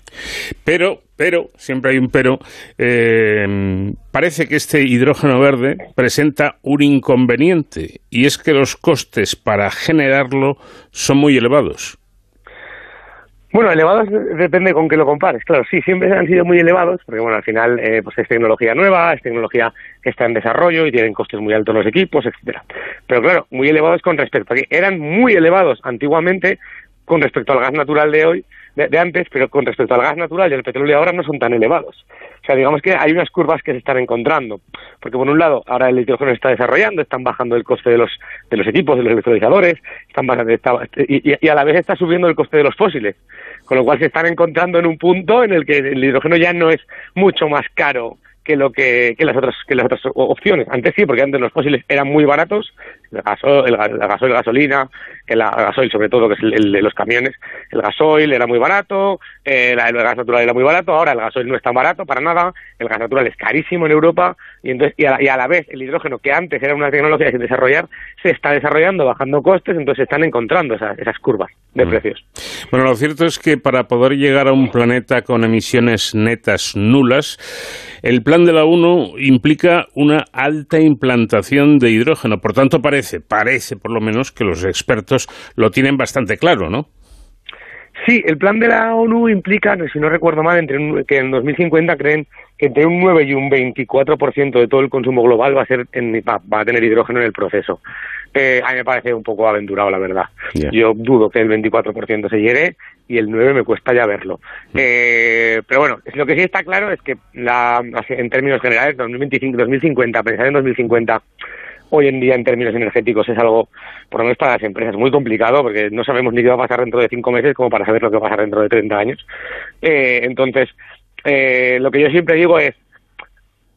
Pero, pero, siempre hay un pero, eh, parece que este hidrógeno verde presenta un inconveniente y es que los costes para generarlo son muy elevados. Bueno, elevados depende con qué lo compares. Claro, sí, siempre han sido muy elevados, porque bueno, al final eh, pues es tecnología nueva, es tecnología que está en desarrollo y tienen costes muy altos los equipos, etcétera. Pero claro, muy elevados con respecto a que eran muy elevados antiguamente con respecto al gas natural de hoy, de, antes, pero con respecto al gas natural y al petróleo ahora no son tan elevados. Sea, digamos que hay unas curvas que se están encontrando, porque por un lado ahora el hidrógeno está desarrollando, están bajando el coste de los de los equipos, de los electrolizadores, están bajando, y a la vez está subiendo el coste de los fósiles, con lo cual se están encontrando en un punto en el que el hidrógeno ya no es mucho más caro que lo que, que las otras que las otras opciones. Antes sí, porque antes los fósiles eran muy baratos, el gasoil, el, gasoil, gasolina, el, gasoil sobre todo, que es el, de los camiones, el gasoil era muy barato, eh, el, gas natural era muy barato, ahora el gasoil no es tan barato para nada, el gas natural es carísimo en Europa y entonces y a, la, vez el hidrógeno que antes era una tecnología sin desarrollar se está desarrollando bajando costes, entonces se están encontrando esas, esas curvas de mm. precios. Bueno, lo cierto es que para poder llegar a un planeta con emisiones netas nulas, el plan de la ONU implica una alta implantación de hidrógeno. Por tanto, parece, parece por lo menos que los expertos lo tienen bastante claro, ¿no? Sí, el plan de la ONU implica, si no recuerdo mal, entre que en 2050 creen que entre un 9 y un 24% de todo el consumo global va a ser va, a tener hidrógeno en el proceso. Eh, a mí me parece un poco aventurado, la verdad. Yo dudo que el 24% se llegue y el 9 me cuesta ya verlo. Mm. Eh, pero bueno, lo que sí está claro es que la, en términos generales, 2025, 2050, pensar en 2050 hoy en día en términos energéticos es algo, por lo menos para las empresas, muy complicado porque no sabemos ni qué va a pasar dentro de cinco meses como para saber lo que va a pasar dentro de 30 años. Eh, entonces, eh, lo que yo siempre digo es,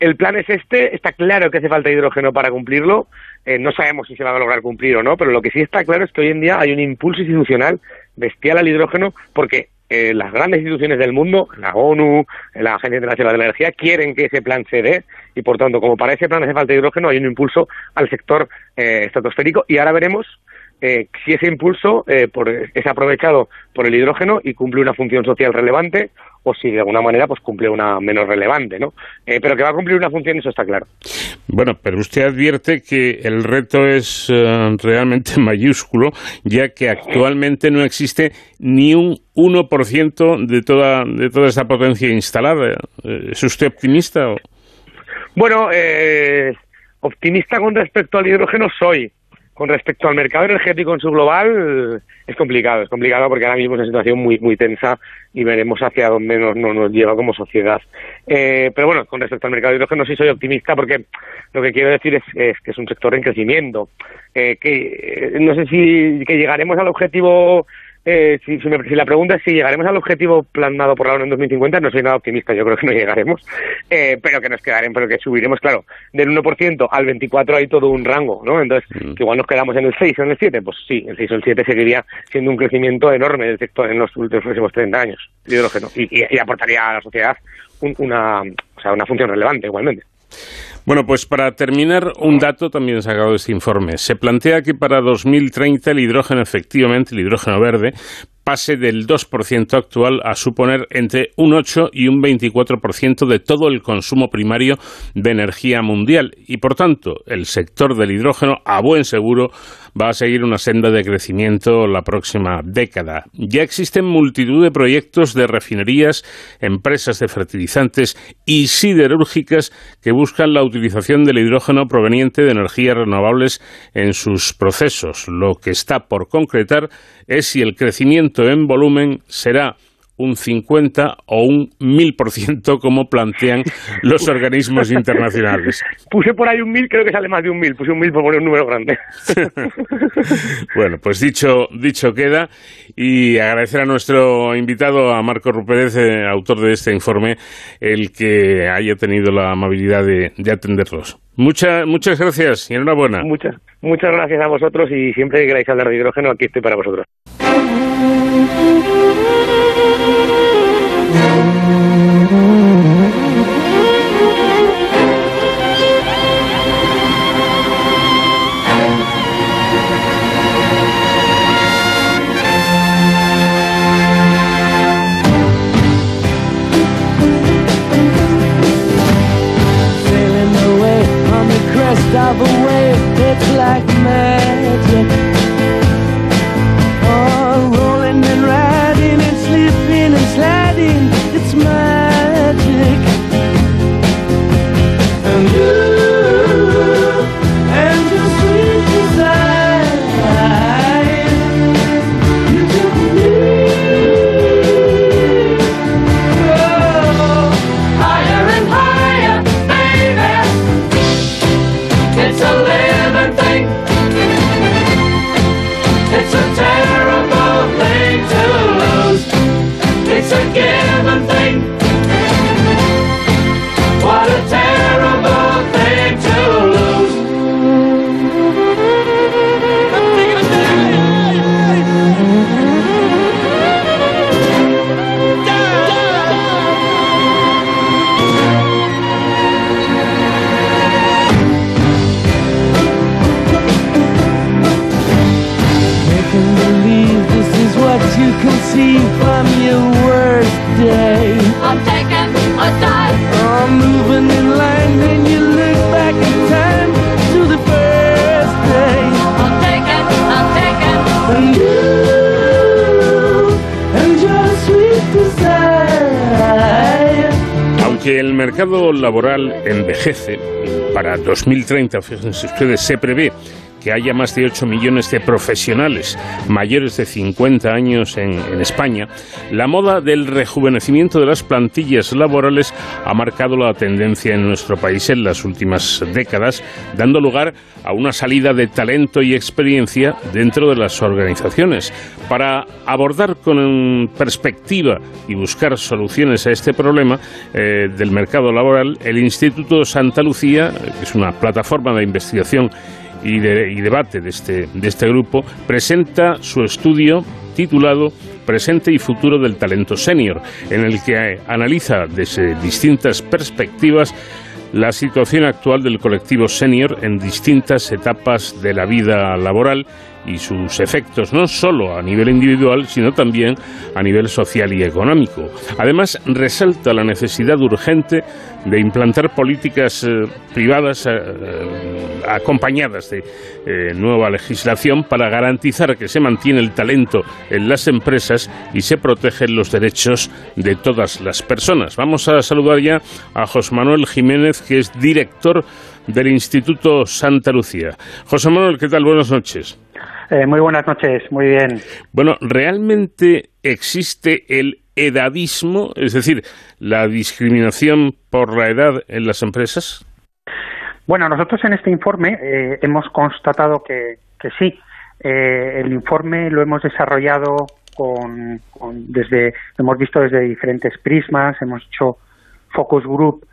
el plan es este, está claro que hace falta hidrógeno para cumplirlo, eh, no sabemos si se va a lograr cumplir o no, pero lo que sí está claro es que hoy en día hay un impulso institucional bestial al hidrógeno porque eh, las grandes instituciones del mundo, la ONU, la Agencia Internacional de la Energía, quieren que ese plan se dé y, por tanto, como para ese plan hace falta hidrógeno, hay un impulso al sector eh, estratosférico y ahora veremos eh, si ese impulso eh, por, es aprovechado por el hidrógeno y cumple una función social relevante o si de alguna manera pues cumple una menos relevante, ¿no? Eh, pero que va a cumplir una función eso está claro. Bueno, pero usted advierte que el reto es eh, realmente <laughs> mayúsculo, ya que actualmente no existe ni un 1% de toda de toda esta potencia instalada. Eh, ¿Es usted optimista? O? Bueno, eh, optimista con respecto al hidrógeno soy con respecto al mercado energético en su global, es complicado, es complicado porque ahora mismo es una situación muy muy tensa y veremos hacia dónde nos, nos, lleva como sociedad. Eh, pero bueno, con respecto al mercado hidrógeno sí soy optimista porque lo que quiero decir es, es que es un sector en crecimiento. Eh, que eh, no sé si que llegaremos al objetivo eh, si, si, me, si, la pregunta es si llegaremos al objetivo plasmado por la ONU en 2050, no soy nada optimista, yo creo que no llegaremos, eh, pero que nos quedaremos, pero que subiremos, claro, del 1% al 24% hay todo un rango, ¿no? Entonces, mm. que igual nos quedamos en el 6 o en el 7, pues sí, el 6 o el 7 seguiría siendo un crecimiento enorme del sector en los últimos próximos 30 años de hidrógeno y, y, y aportaría a la sociedad un, una, o sea, una función relevante igualmente. Bueno, pues para terminar, un dato también sacado de este informe. Se plantea que para 2030 el hidrógeno, efectivamente, el hidrógeno verde, pase del 2% actual a suponer entre un 8 y un 24% de todo el consumo primario de energía mundial y por tanto el sector del hidrógeno a buen seguro va a seguir una senda de crecimiento la próxima década. Ya existen multitud de proyectos de refinerías, empresas de fertilizantes y siderúrgicas que buscan la utilización del hidrógeno proveniente de energías renovables en sus procesos. Lo que está por concretar es si el crecimiento en volumen será un 50 o un 1000% como plantean los organismos internacionales. Puse por ahí un 1000, creo que sale más de un 1000, puse un 1000 por poner un número grande. <laughs> bueno, pues dicho, dicho queda y agradecer a nuestro invitado, a Marco Rupérez, eh, autor de este informe, el que haya tenido la amabilidad de, de atenderlos. Muchas, muchas gracias y enhorabuena. Muchas, muchas gracias a vosotros y siempre que queráis hablar de hidrógeno, aquí estoy para vosotros. 2030, fíjense ustedes, se prevé que haya más de 8 millones de profesionales mayores de 50 años en, en España, la moda del rejuvenecimiento de las plantillas laborales ha marcado la tendencia en nuestro país en las últimas décadas, dando lugar a una salida de talento y experiencia dentro de las organizaciones. Para abordar con perspectiva y buscar soluciones a este problema eh, del mercado laboral, el Instituto Santa Lucía, que es una plataforma de investigación y, y debate de este, de este grupo, presenta su estudio titulado Presente y futuro del talento senior, en el que analiza desde distintas perspectivas la situación actual del colectivo senior en distintas etapas de la vida laboral y sus efectos no solo a nivel individual, sino también a nivel social y económico. Además, resalta la necesidad urgente de implantar políticas eh, privadas eh, eh, acompañadas de nueva legislación para garantizar que se mantiene el talento en las empresas y se protegen los derechos de todas las personas. Vamos a saludar ya a José Manuel Jiménez, que es director del Instituto Santa Lucía. José Manuel, ¿qué tal? Buenas noches. Eh, muy buenas noches, muy bien. Bueno, ¿realmente existe el edadismo, es decir, la discriminación por la edad en las empresas? Bueno, nosotros en este informe eh, hemos constatado que, sí. Eh, el informe lo hemos desarrollado con, desde, hemos visto desde diferentes prismas, hemos hecho focus group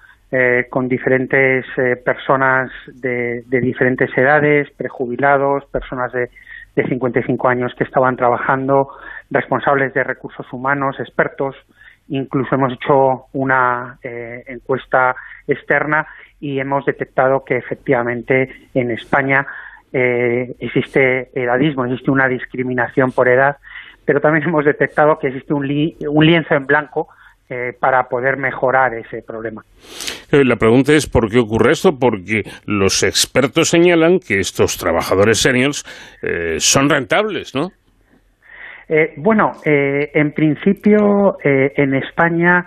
con diferentes personas de, de, diferentes edades, prejubilados, personas de, de 55 años que estaban trabajando, responsables de recursos humanos, expertos, incluso hemos hecho una eh, encuesta externa y hemos detectado que efectivamente en España eh, existe edadismo, existe una discriminación por edad, pero también hemos detectado que existe un, un lienzo en blanco eh, para poder mejorar ese problema. Eh, la pregunta es por qué ocurre esto, porque los expertos señalan que estos trabajadores seniors eh, son rentables, ¿no? bueno, en principio en España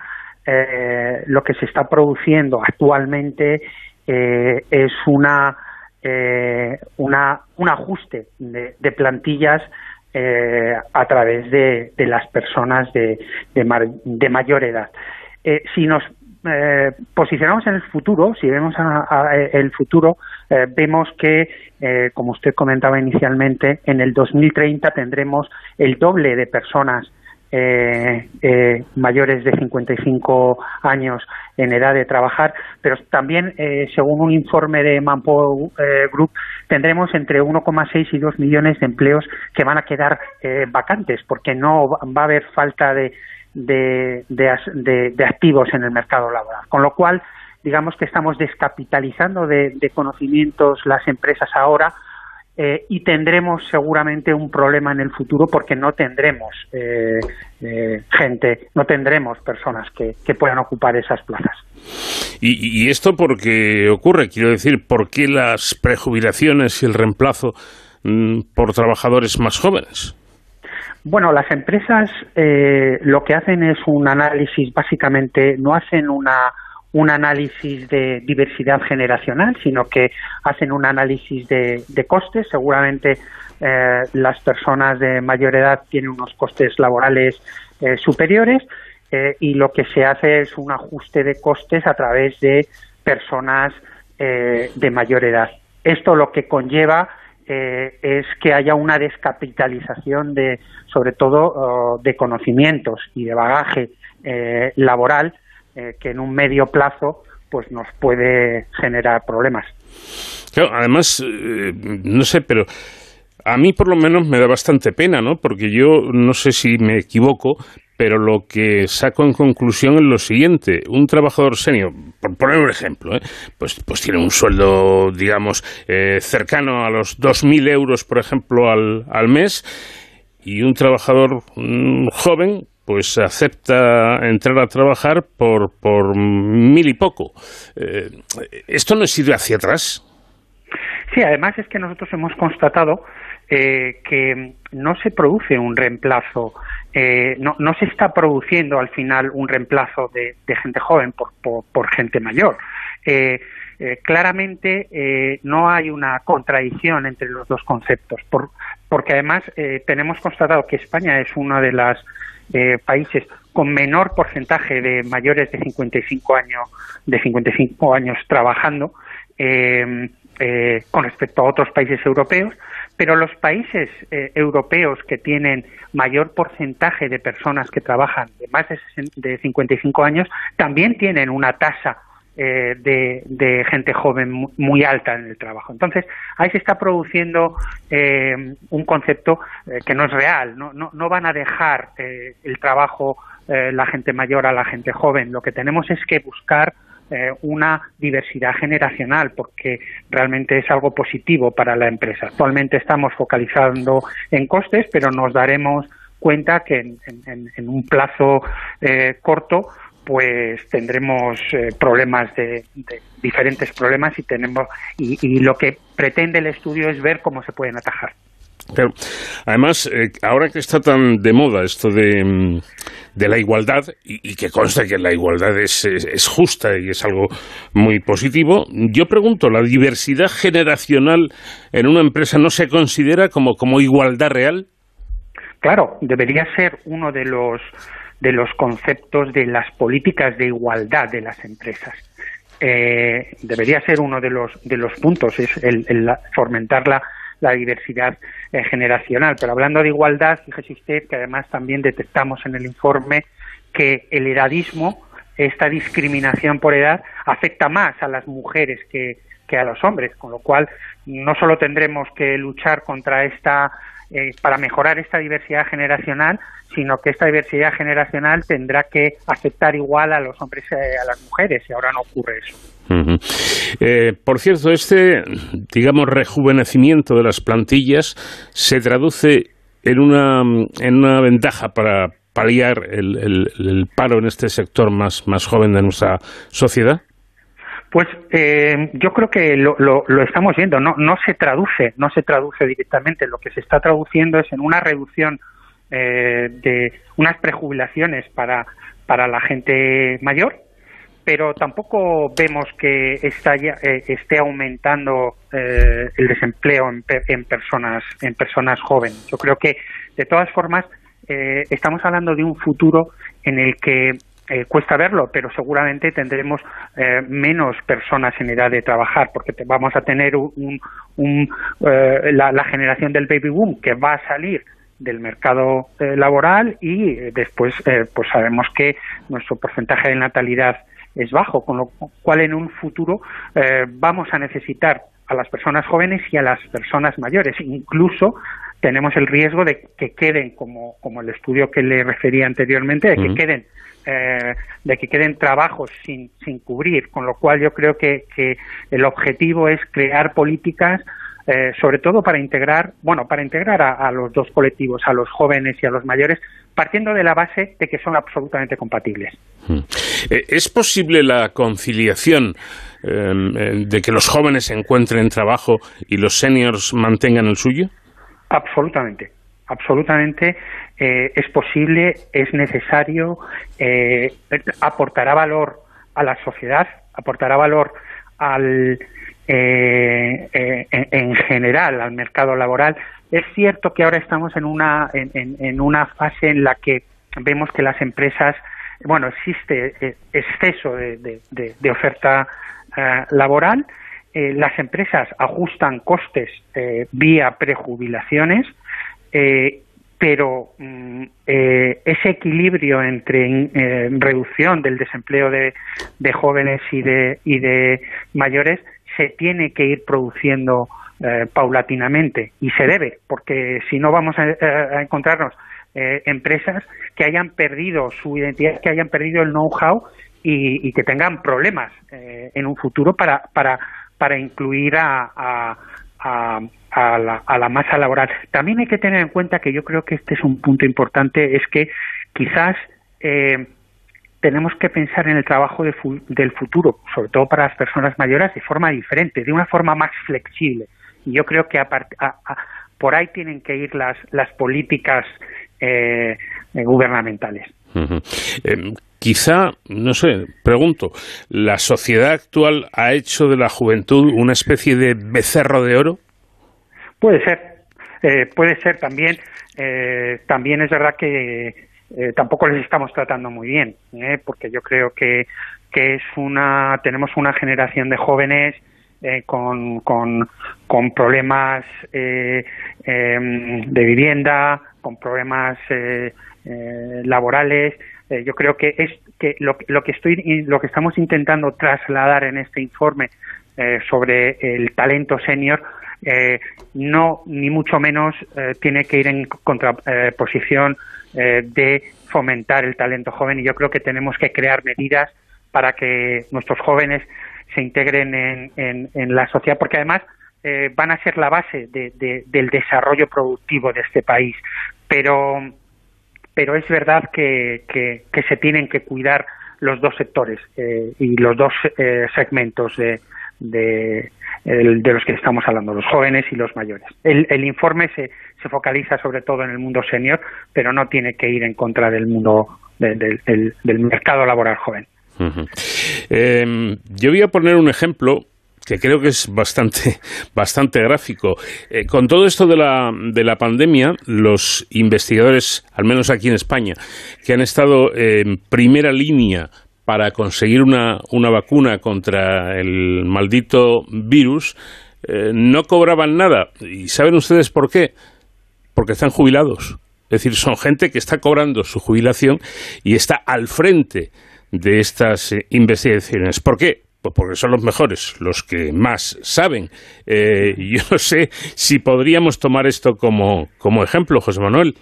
lo que se está produciendo actualmente es una, una, un ajuste de plantillas eh, a través de, las personas de, de, mayor edad. Eh, si nos eh, posicionamos en el futuro, si vemos el futuro, vemos que, como usted comentaba inicialmente, en el 2030 tendremos el doble de personas eh, eh, mayores de 55 años en edad de trabajar, pero también, eh, según un informe de Manpo eh, Group, tendremos entre 1,6 y 2 millones de empleos que van a quedar vacantes, porque no va a haber falta de, de, de, activos en el mercado laboral. Con lo cual, digamos que estamos descapitalizando de conocimientos las empresas ahora, eh, y tendremos seguramente un problema en el futuro porque no tendremos eh, eh, gente, no tendremos personas que, puedan ocupar esas plazas. ¿Y, ¿Y, esto por qué ocurre? Quiero decir, ¿por qué las prejubilaciones y el reemplazo mm, por trabajadores más jóvenes? Bueno, las empresas lo que hacen es un análisis, básicamente no hacen una un análisis de diversidad generacional, sino que hacen un análisis de, costes. Seguramente eh, las personas de mayor edad tienen unos costes laborales eh, superiores eh, y lo que se hace es un ajuste de costes a través de personas de mayor edad. Esto lo que conlleva es que haya una descapitalización de, sobre todo, oh, de conocimientos y de bagaje laboral eh, que en un medio plazo pues nos puede generar problemas. además, eh, no sé, pero a mí por lo menos me da bastante pena, ¿no? Porque yo no sé si me equivoco, pero lo que saco en conclusión es lo siguiente. Un trabajador senior, por poner un ejemplo, ¿eh? pues, pues tiene un sueldo, digamos, cercano a los 2.000 euros, por ejemplo, al, al mes, y un trabajador mm, joven pues acepta entrar a trabajar por, por mil y poco. Eh, ¿Esto no es ir hacia atrás? Sí, además es que nosotros hemos constatado que no se produce un reemplazo, no, no, se está produciendo al final un reemplazo de, gente joven por, por, gente mayor. Claramente no hay una contradicción entre los dos conceptos, por, porque además tenemos constatado que España es una de las países con menor porcentaje de mayores de 55 años de 55 años trabajando eh, eh, con respecto a otros países europeos, pero los países eh, europeos que tienen mayor porcentaje de personas que trabajan de más de, de 55 años también tienen una tasa eh, de, gente joven muy alta en el trabajo. Entonces, ahí se está produciendo eh, un concepto eh, que no es real. No, no, van a dejar el trabajo la gente mayor a la gente joven. Lo que tenemos es que buscar una diversidad generacional porque realmente es algo positivo para la empresa. Actualmente estamos focalizando en costes, pero nos daremos cuenta que en un plazo corto pues tendremos eh, problemas de, diferentes problemas y tenemos y, lo que pretende el estudio es ver cómo se pueden atajar. Pero además, eh, ahora que está tan de moda esto de, mm, la igualdad, y, que consta que la igualdad es, es, justa y es algo muy positivo, yo pregunto, ¿la diversidad generacional en una empresa no se considera como, como igualdad real? Claro, debería ser uno de los de los conceptos de las políticas de igualdad de las empresas. Eh, debería ser uno de los, de los puntos, es el, fomentar la, la diversidad eh, generacional. Pero hablando de igualdad, fíjese usted que además también detectamos en el informe que el edadismo, esta discriminación por edad, afecta más a las mujeres que, que a los hombres, con lo cual no solo tendremos que luchar contra esta eh, para mejorar esta diversidad generacional, sino que esta diversidad generacional tendrá que afectar igual a los hombres y a las mujeres, y ahora no ocurre eso. Eh, por cierto, este, digamos, rejuvenecimiento de las plantillas se traduce en una, en una ventaja para paliar el, el paro en este sector más, más joven de nuestra sociedad? Pues eh, yo creo que lo, lo, estamos viendo, no, no se traduce, no se traduce directamente, lo que se está traduciendo es en una reducción eh, de unas prejubilaciones para, para la gente mayor, pero tampoco vemos que está ya, eh, esté aumentando el desempleo en, en, personas en personas jóvenes. Yo creo que de todas formas estamos hablando de un futuro en el que eh, cuesta verlo, pero seguramente tendremos eh, menos personas en edad de trabajar, porque vamos a tener un, eh, la, generación del baby boom que va a salir del mercado laboral y después pues sabemos que nuestro porcentaje de natalidad es bajo, con lo cual en un futuro vamos a necesitar a las personas jóvenes y a las personas mayores, incluso tenemos el riesgo de que queden, como, como el estudio que le refería anteriormente, de que queden eh, de que queden trabajos sin, sin cubrir, con lo cual yo creo que, que el objetivo es crear políticas eh, sobre todo para integrar, bueno, para integrar a, los dos colectivos, a los jóvenes y a los mayores, partiendo de la base de que son absolutamente compatibles. Eh, ¿Es posible la conciliación de que los jóvenes encuentren trabajo y los seniors mantengan el suyo? Absolutamente absolutamente eh, es posible, es necesario, eh, aportará valor a la sociedad, aportará valor al, eh, en, general al mercado laboral. Es cierto que ahora estamos en una, en, una fase en la que vemos que las empresas, bueno, existe exceso de oferta laboral, las empresas ajustan costes vía prejubilaciones, eh, pero mm, eh, ese equilibrio entre eh, reducción del desempleo de, jóvenes y de, y de mayores se tiene que ir produciendo paulatinamente y se debe, porque si no vamos a, encontrarnos empresas que hayan perdido su identidad, que hayan perdido el know-how y, que tengan problemas en un futuro para, para, para incluir a, a la, a la masa laboral. También hay que tener en cuenta que yo creo que este es un punto importante, es que quizás eh, tenemos que pensar en el trabajo del futuro, sobre todo para las personas mayores, de forma diferente, de una forma más flexible. Y yo creo que a, por ahí tienen que ir las, las políticas eh, gubernamentales. Em, quizá, no sé, pregunto, ¿la sociedad actual ha hecho de la juventud una especie de becerro de oro? Puede ser, eh, puede ser también. Eh, también es verdad que eh, tampoco les estamos tratando muy bien, porque yo creo que, que es una tenemos una generación de jóvenes con, con, con, problemas em, de vivienda, con problemas laborales. Yo creo que es que lo, lo, que estoy lo que estamos intentando trasladar en este informe sobre el talento senior eh, no, ni mucho menos, eh, tiene que ir en contraposición eh, de fomentar el talento joven y yo creo que tenemos que crear medidas para que nuestros jóvenes se integren en, en, la sociedad, porque además van a ser la base del desarrollo productivo de este país. Pero, pero es verdad que, se tienen que cuidar los dos sectores y los dos segmentos de, los que estamos hablando, los jóvenes y los mayores. El, informe se, se, focaliza sobre todo en el mundo senior, pero no tiene que ir en contra del mundo del, mercado laboral joven. Em, yo voy a poner un ejemplo que creo que es bastante, <laughs> bastante gráfico. Eh, con todo esto de la, de la pandemia, los investigadores, al menos aquí en España, que han estado en primera línea para conseguir una, una vacuna contra el maldito virus, eh, no cobraban nada. ¿Y saben ustedes por qué? Porque están jubilados. Es decir, son gente que está cobrando su jubilación y está al frente de estas eh, investigaciones. ¿Por qué? Pues porque son los mejores, los que más saben. Eh, yo no sé si podríamos tomar esto como, como ejemplo, José Manuel.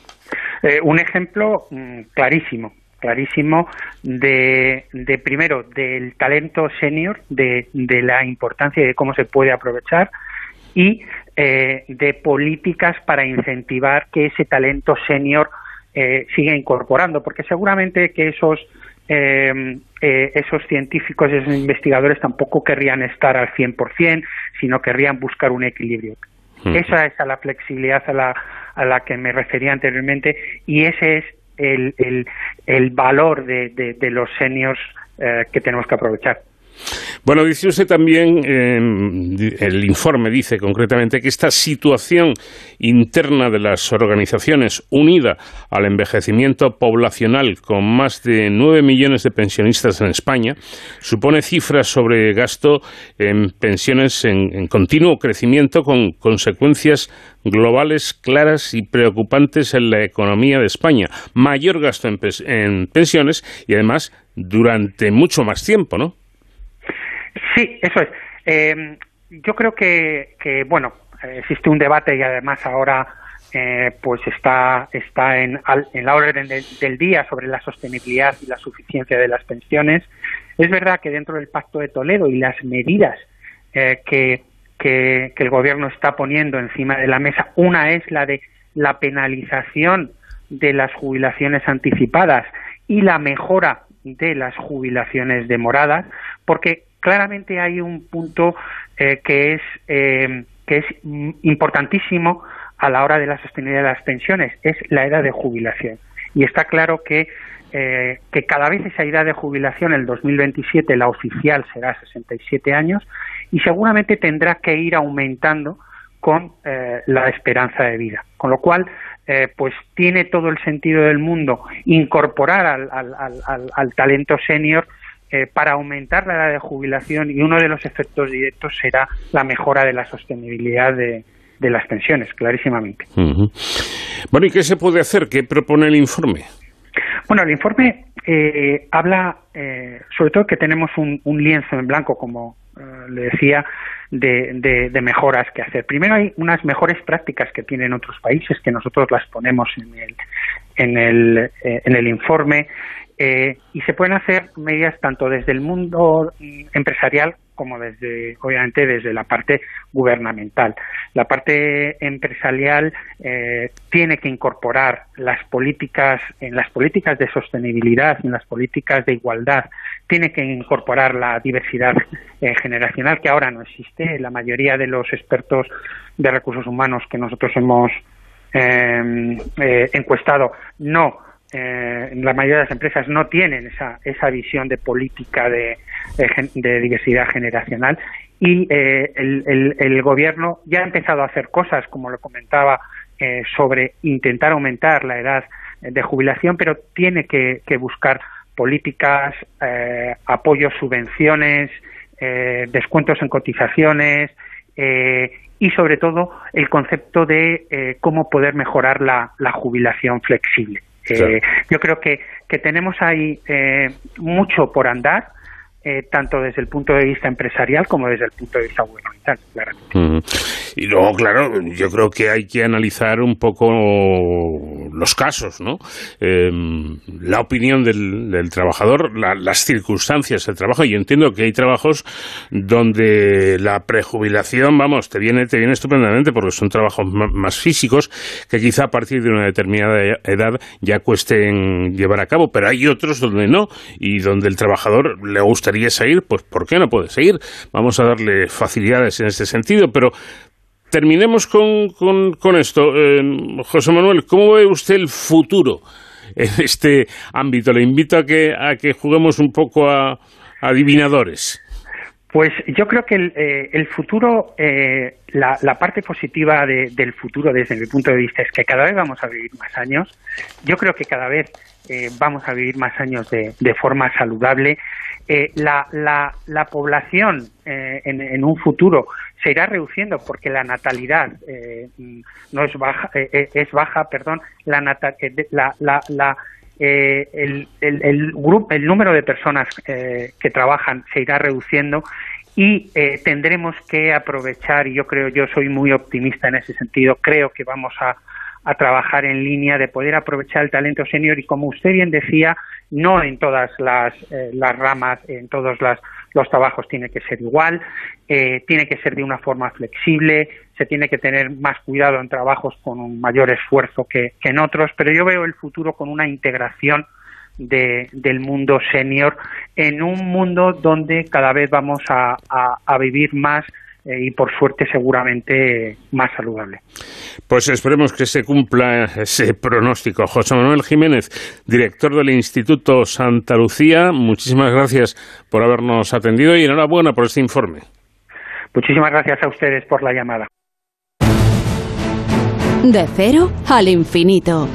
un ejemplo mm, clarísimo clarísimo de, de primero del talento senior, de, de, la importancia de cómo se puede aprovechar y eh, de políticas para incentivar que ese talento senior eh, siga incorporando, porque seguramente que esos eh, eh, esos científicos, esos investigadores tampoco querrían estar al 100%, sino querrían buscar un equilibrio. Esa es a la flexibilidad a la, a la que me refería anteriormente y ese es el, el, el valor de, de, los seniors eh, que tenemos que aprovechar. Bueno, dice usted también, el informe dice concretamente que esta situación interna de las organizaciones unida al envejecimiento poblacional con más de nueve millones de pensionistas en España supone cifras sobre gasto en pensiones en continuo crecimiento con consecuencias globales claras y preocupantes en la economía de España. Mayor gasto en, pensiones y además durante mucho más tiempo, ¿no? Sí, eso es. Eh, yo creo que, que, bueno, existe un debate y además ahora eh, pues está, está en, en la orden del, día sobre la sostenibilidad y la suficiencia de las pensiones. Es verdad que dentro del Pacto de Toledo y las medidas eh, que, que, el gobierno está poniendo encima de la mesa. Una es la de la penalización de las jubilaciones anticipadas y la mejora de las jubilaciones demoradas, porque claramente hay un punto eh, que es eh, que es importantísimo a la hora de la sostenibilidad de las pensiones, es la edad de jubilación. Y está claro que, eh, que cada vez esa edad de jubilación, el 2027, la oficial será 67 años, y seguramente tendrá que ir aumentando con eh, la esperanza de vida. Con lo cual, eh, pues tiene todo el sentido del mundo incorporar al, al, talento senior eh, para aumentar la edad de jubilación y uno de los efectos directos será la mejora de la sostenibilidad de, de las pensiones, clarísimamente. Bueno, ¿y qué se puede hacer? ¿Qué propone el informe? Bueno, el informe habla sobre todo que tenemos un, un lienzo en blanco, como eh, le decía, de, de, mejoras que hacer. Primero hay unas mejores prácticas que tienen otros países que nosotros las ponemos en el, en el, eh, en el informe eh, y se pueden hacer medidas tanto desde el mundo empresarial como desde, obviamente, desde la parte gubernamental. La parte empresarial eh, tiene que incorporar las políticas, en las políticas de sostenibilidad, en las políticas de igualdad, tiene que incorporar la diversidad eh, generacional que ahora no existe. La mayoría de los expertos de recursos humanos que nosotros hemos encuestado no eh, la mayoría de las empresas no tienen esa, esa visión de política de, de, diversidad generacional y eh, el, el, gobierno ya ha empezado a hacer cosas, como lo comentaba, eh, sobre intentar aumentar la edad de jubilación, pero tiene que, que buscar políticas, eh, apoyos, subvenciones, descuentos en cotizaciones y sobre todo el concepto de cómo poder mejorar la, la jubilación flexible. Eh, yo creo que, que tenemos ahí eh, mucho por andar eh, tanto desde el punto de vista empresarial como desde el punto de vista gubernamental, Y luego, claro, yo creo que hay que analizar un poco los casos, ¿no? Em, la opinión del, trabajador, las circunstancias del trabajo. Yo entiendo que hay trabajos donde la prejubilación, vamos, te viene, te viene estupendamente porque son trabajos más físicos que quizá a partir de una determinada edad ya cuesten llevar a cabo, pero hay otros donde no y donde el trabajador le gustaría seguir, pues ¿por qué no puede seguir? Vamos a darle facilidades en este sentido, pero terminemos con, con, esto. Eh, José Manuel, ¿cómo ve usted el futuro en este ámbito? Le invito a que, a que juguemos un poco a, adivinadores. Pues yo creo que el, eh, futuro, eh, la, parte positiva del futuro desde mi punto de vista es que cada vez vamos a vivir más años. Yo creo que cada vez vamos a vivir más años de, de forma saludable eh, la, la, la, población eh, en, un futuro se irá reduciendo porque la natalidad eh, no es baja, es baja, perdón, la, la, la, el, el, el, grupo, el número de personas que trabajan se irá reduciendo y tendremos que aprovechar, y yo creo, yo soy muy optimista en ese sentido, creo que vamos a, a trabajar en línea, de poder aprovechar el talento senior y como usted bien decía, no en todas las, eh, las ramas, en todos los trabajos tiene que ser igual, eh, tiene que ser de una forma flexible, se tiene que tener más cuidado en trabajos con un mayor esfuerzo que, en otros, pero yo veo el futuro con una integración de, del mundo senior en un mundo donde cada vez vamos a, vivir más y por suerte seguramente más saludable. Pues esperemos que se cumpla ese pronóstico. José Manuel Jiménez, director del Instituto Santa Lucía, muchísimas gracias por habernos atendido y enhorabuena por este informe. Muchísimas gracias a ustedes por la llamada. De cero al infinito.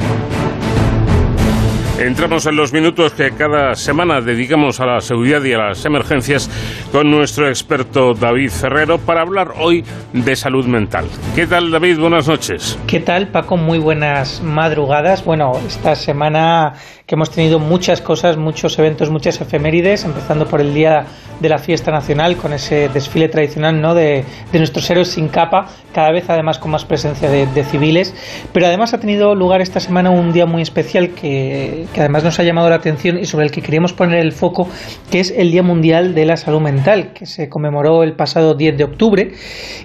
Entramos en los minutos que cada semana dedicamos a la seguridad y a las emergencias con nuestro experto David Ferrero para hablar hoy de salud mental. ¿Qué tal David? Buenas noches. ¿Qué tal Paco? Muy buenas madrugadas. Bueno, esta semana que hemos tenido muchas cosas, muchos eventos, muchas efemérides, empezando por el Día de la Fiesta Nacional con ese desfile tradicional ¿no? de, nuestros héroes sin capa, cada vez además con más presencia de, civiles. Pero además ha tenido lugar esta semana un día muy especial que, además nos ha llamado la atención y sobre el que queríamos poner el foco, que es el Día Mundial de la Salud Mental, que se conmemoró el pasado 10 de octubre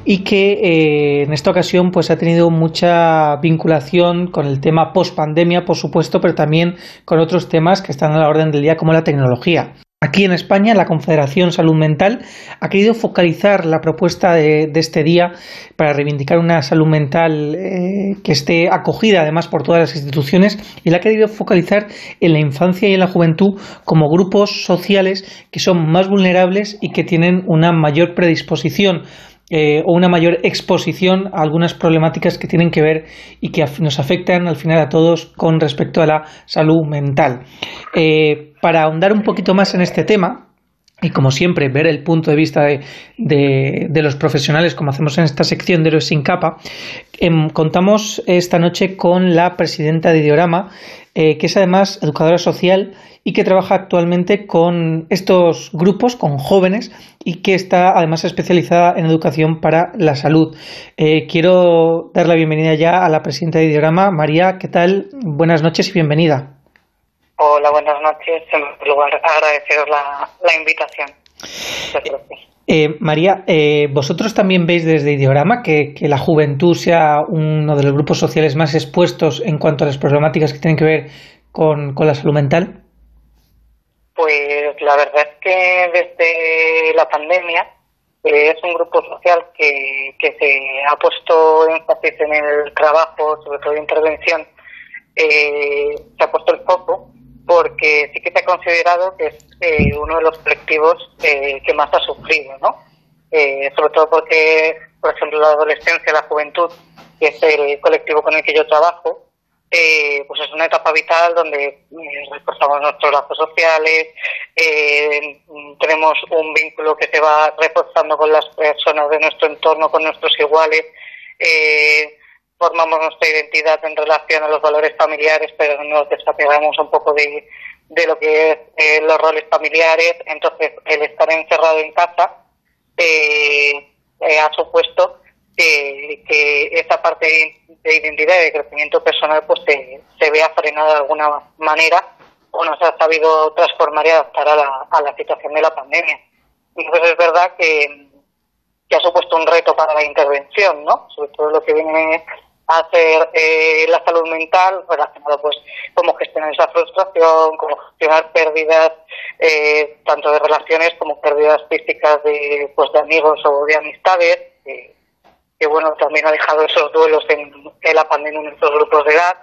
y que eh, en esta ocasión pues ha tenido mucha vinculación con el tema post pandemia, por supuesto, pero también con otros temas que están a la orden del día como la tecnología. Aquí en España, la Confederación Salud Mental ha querido focalizar la propuesta de, este día para reivindicar una salud mental eh, que esté acogida además por todas las instituciones y la ha querido focalizar en la infancia y en la juventud como grupos sociales que son más vulnerables y que tienen una mayor predisposición eh, o una mayor exposición a algunas problemáticas que tienen que ver y que nos afectan al final a todos con respecto a la salud mental. Eh, para ahondar un poquito más en este tema, y como siempre, ver el punto de vista de, los profesionales, como hacemos en esta sección de Héroes sin capa, em, contamos esta noche con la presidenta de Diorama, eh, que es además educadora social y que trabaja actualmente con estos grupos, con jóvenes, y que está además especializada en educación para la salud. Eh, quiero dar la bienvenida ya a la presidenta de Diorama, María, ¿qué tal? Buenas noches y bienvenida. Hola, buenas noches. En primer lugar, agradeceros la, invitación. Eh, María, eh, ¿vosotros también veis desde Ideorama que, que, la juventud sea uno de los grupos sociales más expuestos en cuanto a las problemáticas que tienen que ver con, con la salud mental? Pues la verdad es que desde la pandemia eh, es un grupo social que, que se ha puesto énfasis en el trabajo, sobre todo de intervención, eh, se ha puesto el foco porque sí que se ha considerado que es eh, uno de los colectivos eh, que más ha sufrido, ¿no? Eh, sobre todo porque, por ejemplo, la adolescencia, la juventud, que es el colectivo con el que yo trabajo, eh, pues es una etapa vital donde reforzamos nuestros lazos sociales, tenemos un vínculo que se va reforzando con las personas de nuestro entorno, con nuestros iguales, eh, formamos nuestra identidad en relación a los valores familiares, pero nos desapegamos un poco de, de lo que es eh, los roles familiares. Entonces, el estar encerrado en casa eh, eh, ha supuesto que, que esa parte de identidad y de crecimiento personal pues se, se vea frenada de alguna manera o no se ha sabido transformar y adaptar a la, a la situación de la pandemia. Entonces es verdad que, que ha supuesto un reto para la intervención, ¿no? Sobre todo lo que viene hacer eh, la salud mental relacionado pues cómo gestionar esa frustración, cómo gestionar pérdidas eh, tanto de relaciones como pérdidas físicas de pues de amigos o de amistades que, bueno también ha dejado esos duelos en, la pandemia en estos grupos de edad.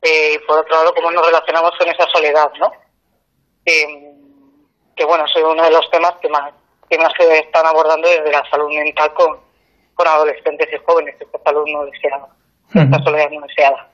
Eh, y por otro lado cómo nos relacionamos con esa soledad no que, bueno es uno de los temas que más que más se están abordando desde la salud mental con, con adolescentes y jóvenes. Esta salud no deseada esta soledad no deseada.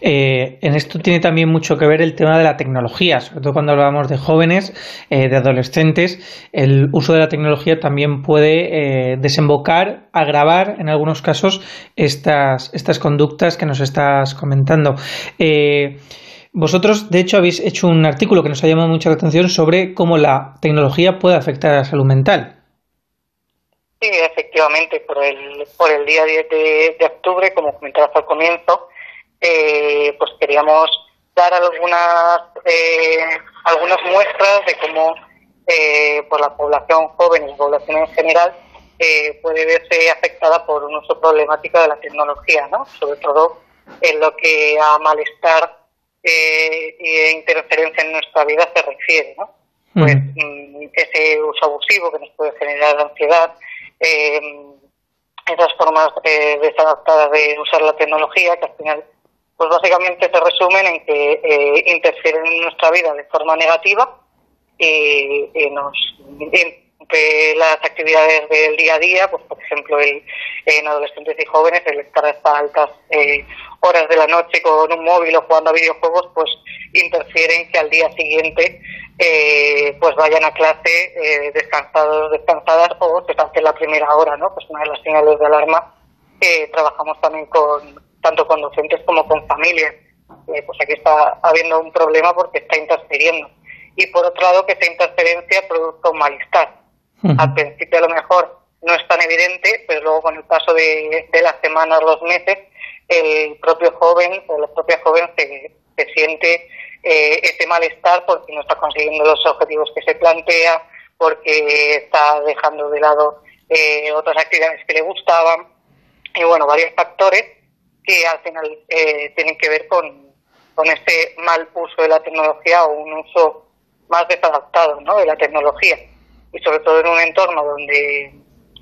Eh, en esto tiene también mucho que ver el tema de la tecnología, sobre todo cuando hablamos de jóvenes, eh, de adolescentes, el uso de la tecnología también puede eh, desembocar, agravar en algunos casos estas, estas conductas que nos estás comentando. Eh, vosotros, de hecho, habéis hecho un artículo que nos ha llamado mucha la atención sobre cómo la tecnología puede afectar a la salud mental. Sí, efectivamente, por el, por el día 10 de, de octubre, como comentabas al comienzo, eh, pues queríamos dar algunas, eh, algunas muestras de cómo eh, por la población joven y la población en general eh, puede verse afectada por un uso problemático de la tecnología, ¿no? Sobre todo en lo que a malestar eh, e interferencia en nuestra vida se refiere, ¿no? Pues mm, ese uso abusivo que nos puede generar ansiedad, eh, esas formas eh, desadaptadas de usar la tecnología que al final pues básicamente se resumen en que eh, interfieren en nuestra vida de forma negativa y, y nos las actividades del día a día, pues por ejemplo el, en adolescentes y jóvenes el estar hasta altas eh, horas de la noche con un móvil o jugando a videojuegos, pues interfieren que al día siguiente eh, pues vayan a clase eh, descansados, descansadas o se pasen la primera hora, ¿no? Pues una de las señales de alarma que trabajamos también con tanto con docentes como con familias. Eh, pues aquí está habiendo un problema porque está interfiriendo. Y por otro lado, que esa interferencia produzca un malestar. Al principio a lo mejor no es tan evidente, pero luego con el paso de, de las semanas, los meses, el propio joven o la propia joven se, se siente eh, ese malestar porque no está consiguiendo los objetivos que se plantea, porque está dejando de lado eh, otras actividades que le gustaban, y bueno, varios factores que al final eh, tienen que ver con, con este mal uso de la tecnología o un uso más desadaptado ¿no? de la tecnología. Y sobre todo en un entorno donde,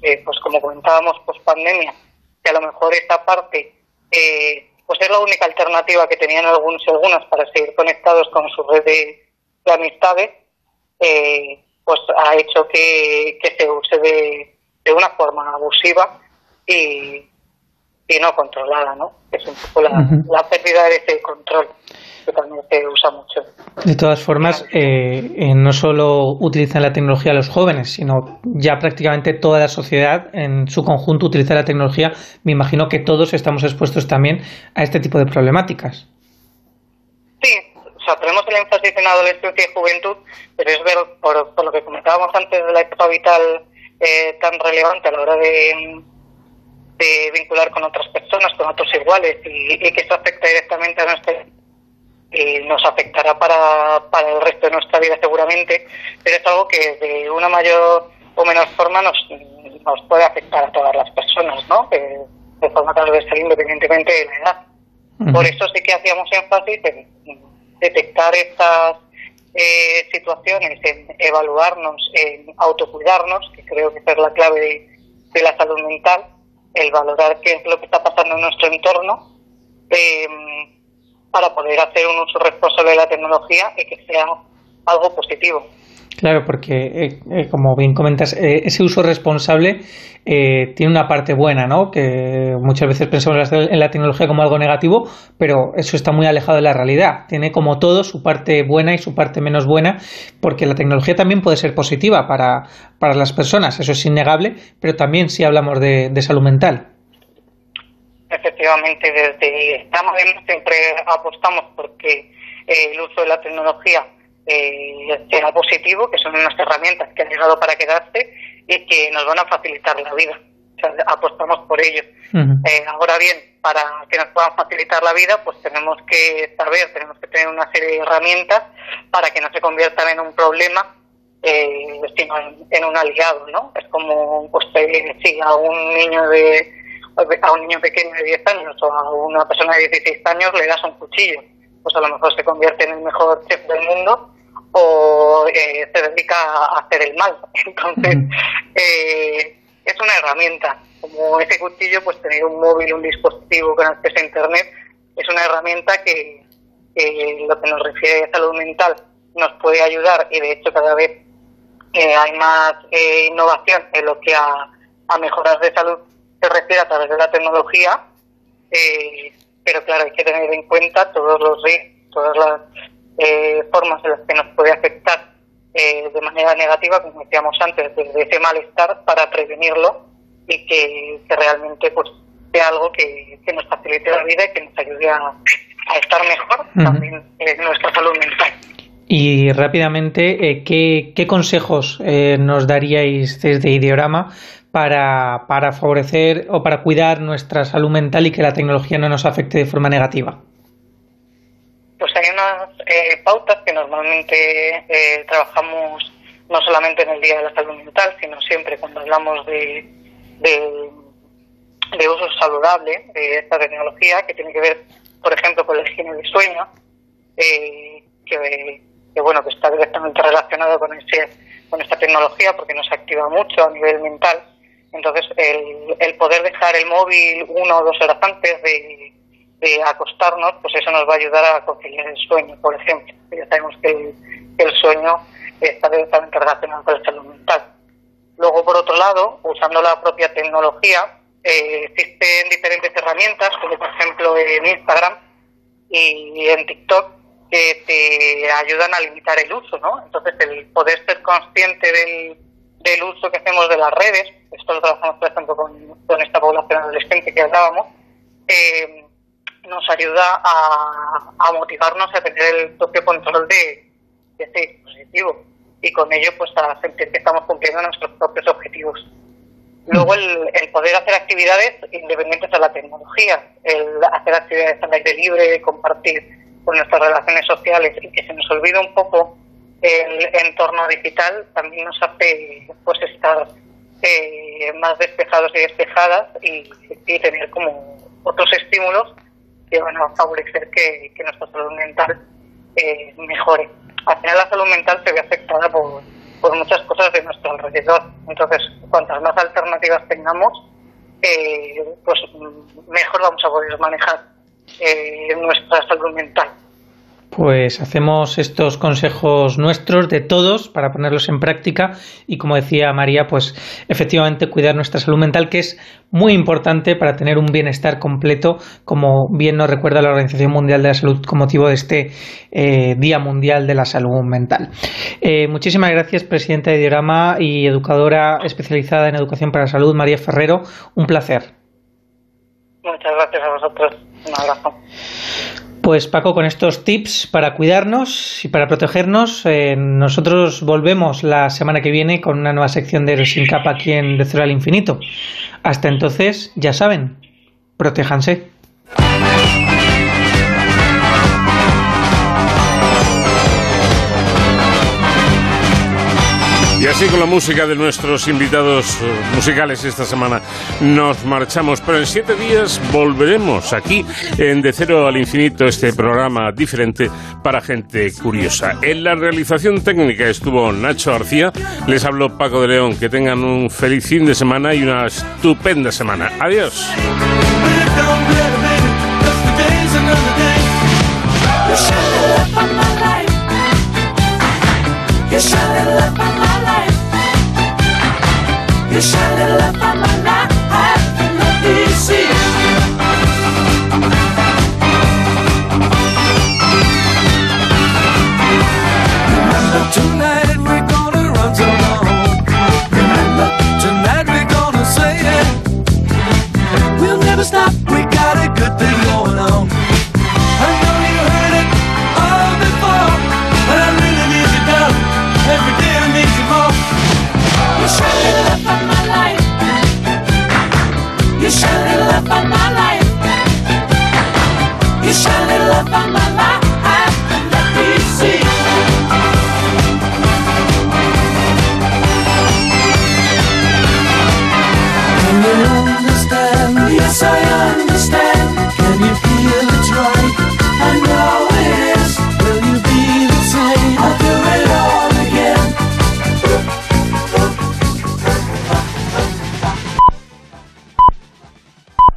eh, pues como comentábamos, post pandemia, que a lo mejor esta parte eh, pues es la única alternativa que tenían algunos y algunas para seguir conectados con su red de, de amistades, eh, pues ha hecho que, que se use de, de una forma abusiva y, y no controlada, ¿no? Es un poco la, la pérdida de ese control que también se usa mucho. De todas formas, eh, eh, no solo utilizan la tecnología los jóvenes, sino ya prácticamente toda la sociedad en su conjunto utiliza la tecnología. Me imagino que todos estamos expuestos también a este tipo de problemáticas. Sí, o sea, tenemos el énfasis en adolescencia y juventud, pero es ver, por, por lo que comentábamos antes de la etapa vital eh, tan relevante a la hora de, de vincular con otras personas, con otros iguales, y, y que eso afecta directamente a nuestra y nos afectará para, para el resto de nuestra vida seguramente, pero es algo que de una mayor o menor forma nos, nos puede afectar a todas las personas, ¿no? de forma transversal independientemente de la edad. Por eso sí que hacíamos énfasis en detectar estas eh, situaciones, en evaluarnos, en autocuidarnos, que creo que es la clave de, la salud mental, el valorar qué es lo que está pasando en nuestro entorno, em, para poder hacer un uso responsable de la tecnología y que sea algo positivo. Claro, porque eh, eh, como bien comentas, eh, ese uso responsable tiene una parte buena, ¿no? Que muchas veces pensamos en la tecnología como algo negativo, pero eso está muy alejado de la realidad. Tiene como todo su parte buena y su parte menos buena, porque la tecnología también puede ser positiva para, para las personas, eso es innegable, pero también si hablamos de, de salud mental. Efectivamente, desde estamos siempre apostamos porque el uso de la tecnología eh, sea positivo, que son unas herramientas que han llegado para quedarse y que nos van a facilitar la vida. apostamos por ello. Eh, ahora bien, para que nos puedan facilitar la vida, pues tenemos que saber, tenemos que tener una serie de herramientas para que no se conviertan en un problema, eh, sino en, un aliado, ¿no? Es como, pues, si a un niño de a un niño pequeño de 10 años o a una persona de 16 años le das un cuchillo, pues a lo mejor se convierte en el mejor chef del mundo o eh, se dedica a hacer el mal. <laughs> Entonces, eh, es una herramienta. Como ese cuchillo, pues tener un móvil, un dispositivo con acceso a Internet, es una herramienta que, lo que nos refiere a salud mental nos puede ayudar y de hecho cada vez eh, hay más innovación en lo que a, a mejoras de salud se refiere a través de la tecnología, pero claro, hay que tener en cuenta todos los riesgos, todas las eh, formas en las que nos puede afectar eh, de manera negativa, como decíamos antes, de ese malestar para prevenirlo y que, realmente pues sea algo que, nos facilite la vida y que nos ayude a, estar mejor también en nuestra salud mental. Y rápidamente, eh, ¿qué, ¿qué, consejos nos daríais desde Ideorama para, para favorecer o para cuidar nuestra salud mental y que la tecnología no nos afecte de forma negativa? Pues hay unas eh, pautas que normalmente eh, trabajamos no solamente en el Día de la Salud Mental, sino siempre cuando hablamos de, de, uso saludable de esta tecnología, que tiene que ver, por ejemplo, con la higiene del sueño, eh, que, bueno que está directamente relacionado con ese, con esta tecnología porque nos activa mucho a nivel mental. Entonces, el, el poder dejar el móvil una o dos horas antes de de acostarnos, pues eso nos va a ayudar a conciliar el sueño, por ejemplo. Ya sabemos que el, sueño está directamente relacionado con la salud mental. Luego, por otro lado, usando la propia tecnología, eh, existen diferentes herramientas, como por ejemplo en Instagram y en TikTok, que te ayudan a limitar el uso, ¿no? Entonces, el poder ser consciente del, del uso que hacemos de las redes, esto lo trabajamos, por ejemplo, con, esta población adolescente que hablábamos, eh, nos ayuda a, motivarnos a tener el propio control de, este dispositivo y con ello pues a sentir que estamos cumpliendo nuestros propios objetivos. Luego el, poder hacer actividades independientes de la tecnología, el hacer actividades al aire libre, compartir con nuestras relaciones sociales y que se nos olvide un poco el entorno digital también nos hace pues estar eh, más despejados y despejadas y, tener como otros estímulos que van a favorecer que, nuestra salud mental eh, mejore. Al final la salud mental se ve afectada por, muchas cosas de nuestro alrededor. Entonces, cuantas más alternativas tengamos, eh, pues mejor vamos a poder manejar eh, nuestra salud mental. Pues hacemos estos consejos nuestros de todos para ponerlos en práctica y como decía María, pues efectivamente cuidar nuestra salud mental que es muy importante para tener un bienestar completo, como bien nos recuerda la Organización Mundial de la Salud con motivo de este eh, Día Mundial de la Salud Mental. Eh, muchísimas gracias, Presidenta de Diorama y educadora especializada en educación para la salud, María Ferrero. Un placer. Muchas gracias a vosotros. Un abrazo. Pues Paco, con estos tips para cuidarnos y para protegernos, eh, nosotros volvemos la semana que viene con una nueva sección de Sin Capa aquí en De Cero al Infinito. Hasta entonces, ya saben, protéjanse. Ya así con la música de nuestros invitados eh, musicales esta semana nos marchamos, pero en siete días volveremos aquí en De Cero al Infinito, este programa diferente para gente curiosa. En la realización técnica estuvo Nacho García, les habló Paco de León, que tengan un feliz fin de semana y una estupenda semana. Adiós. On my life.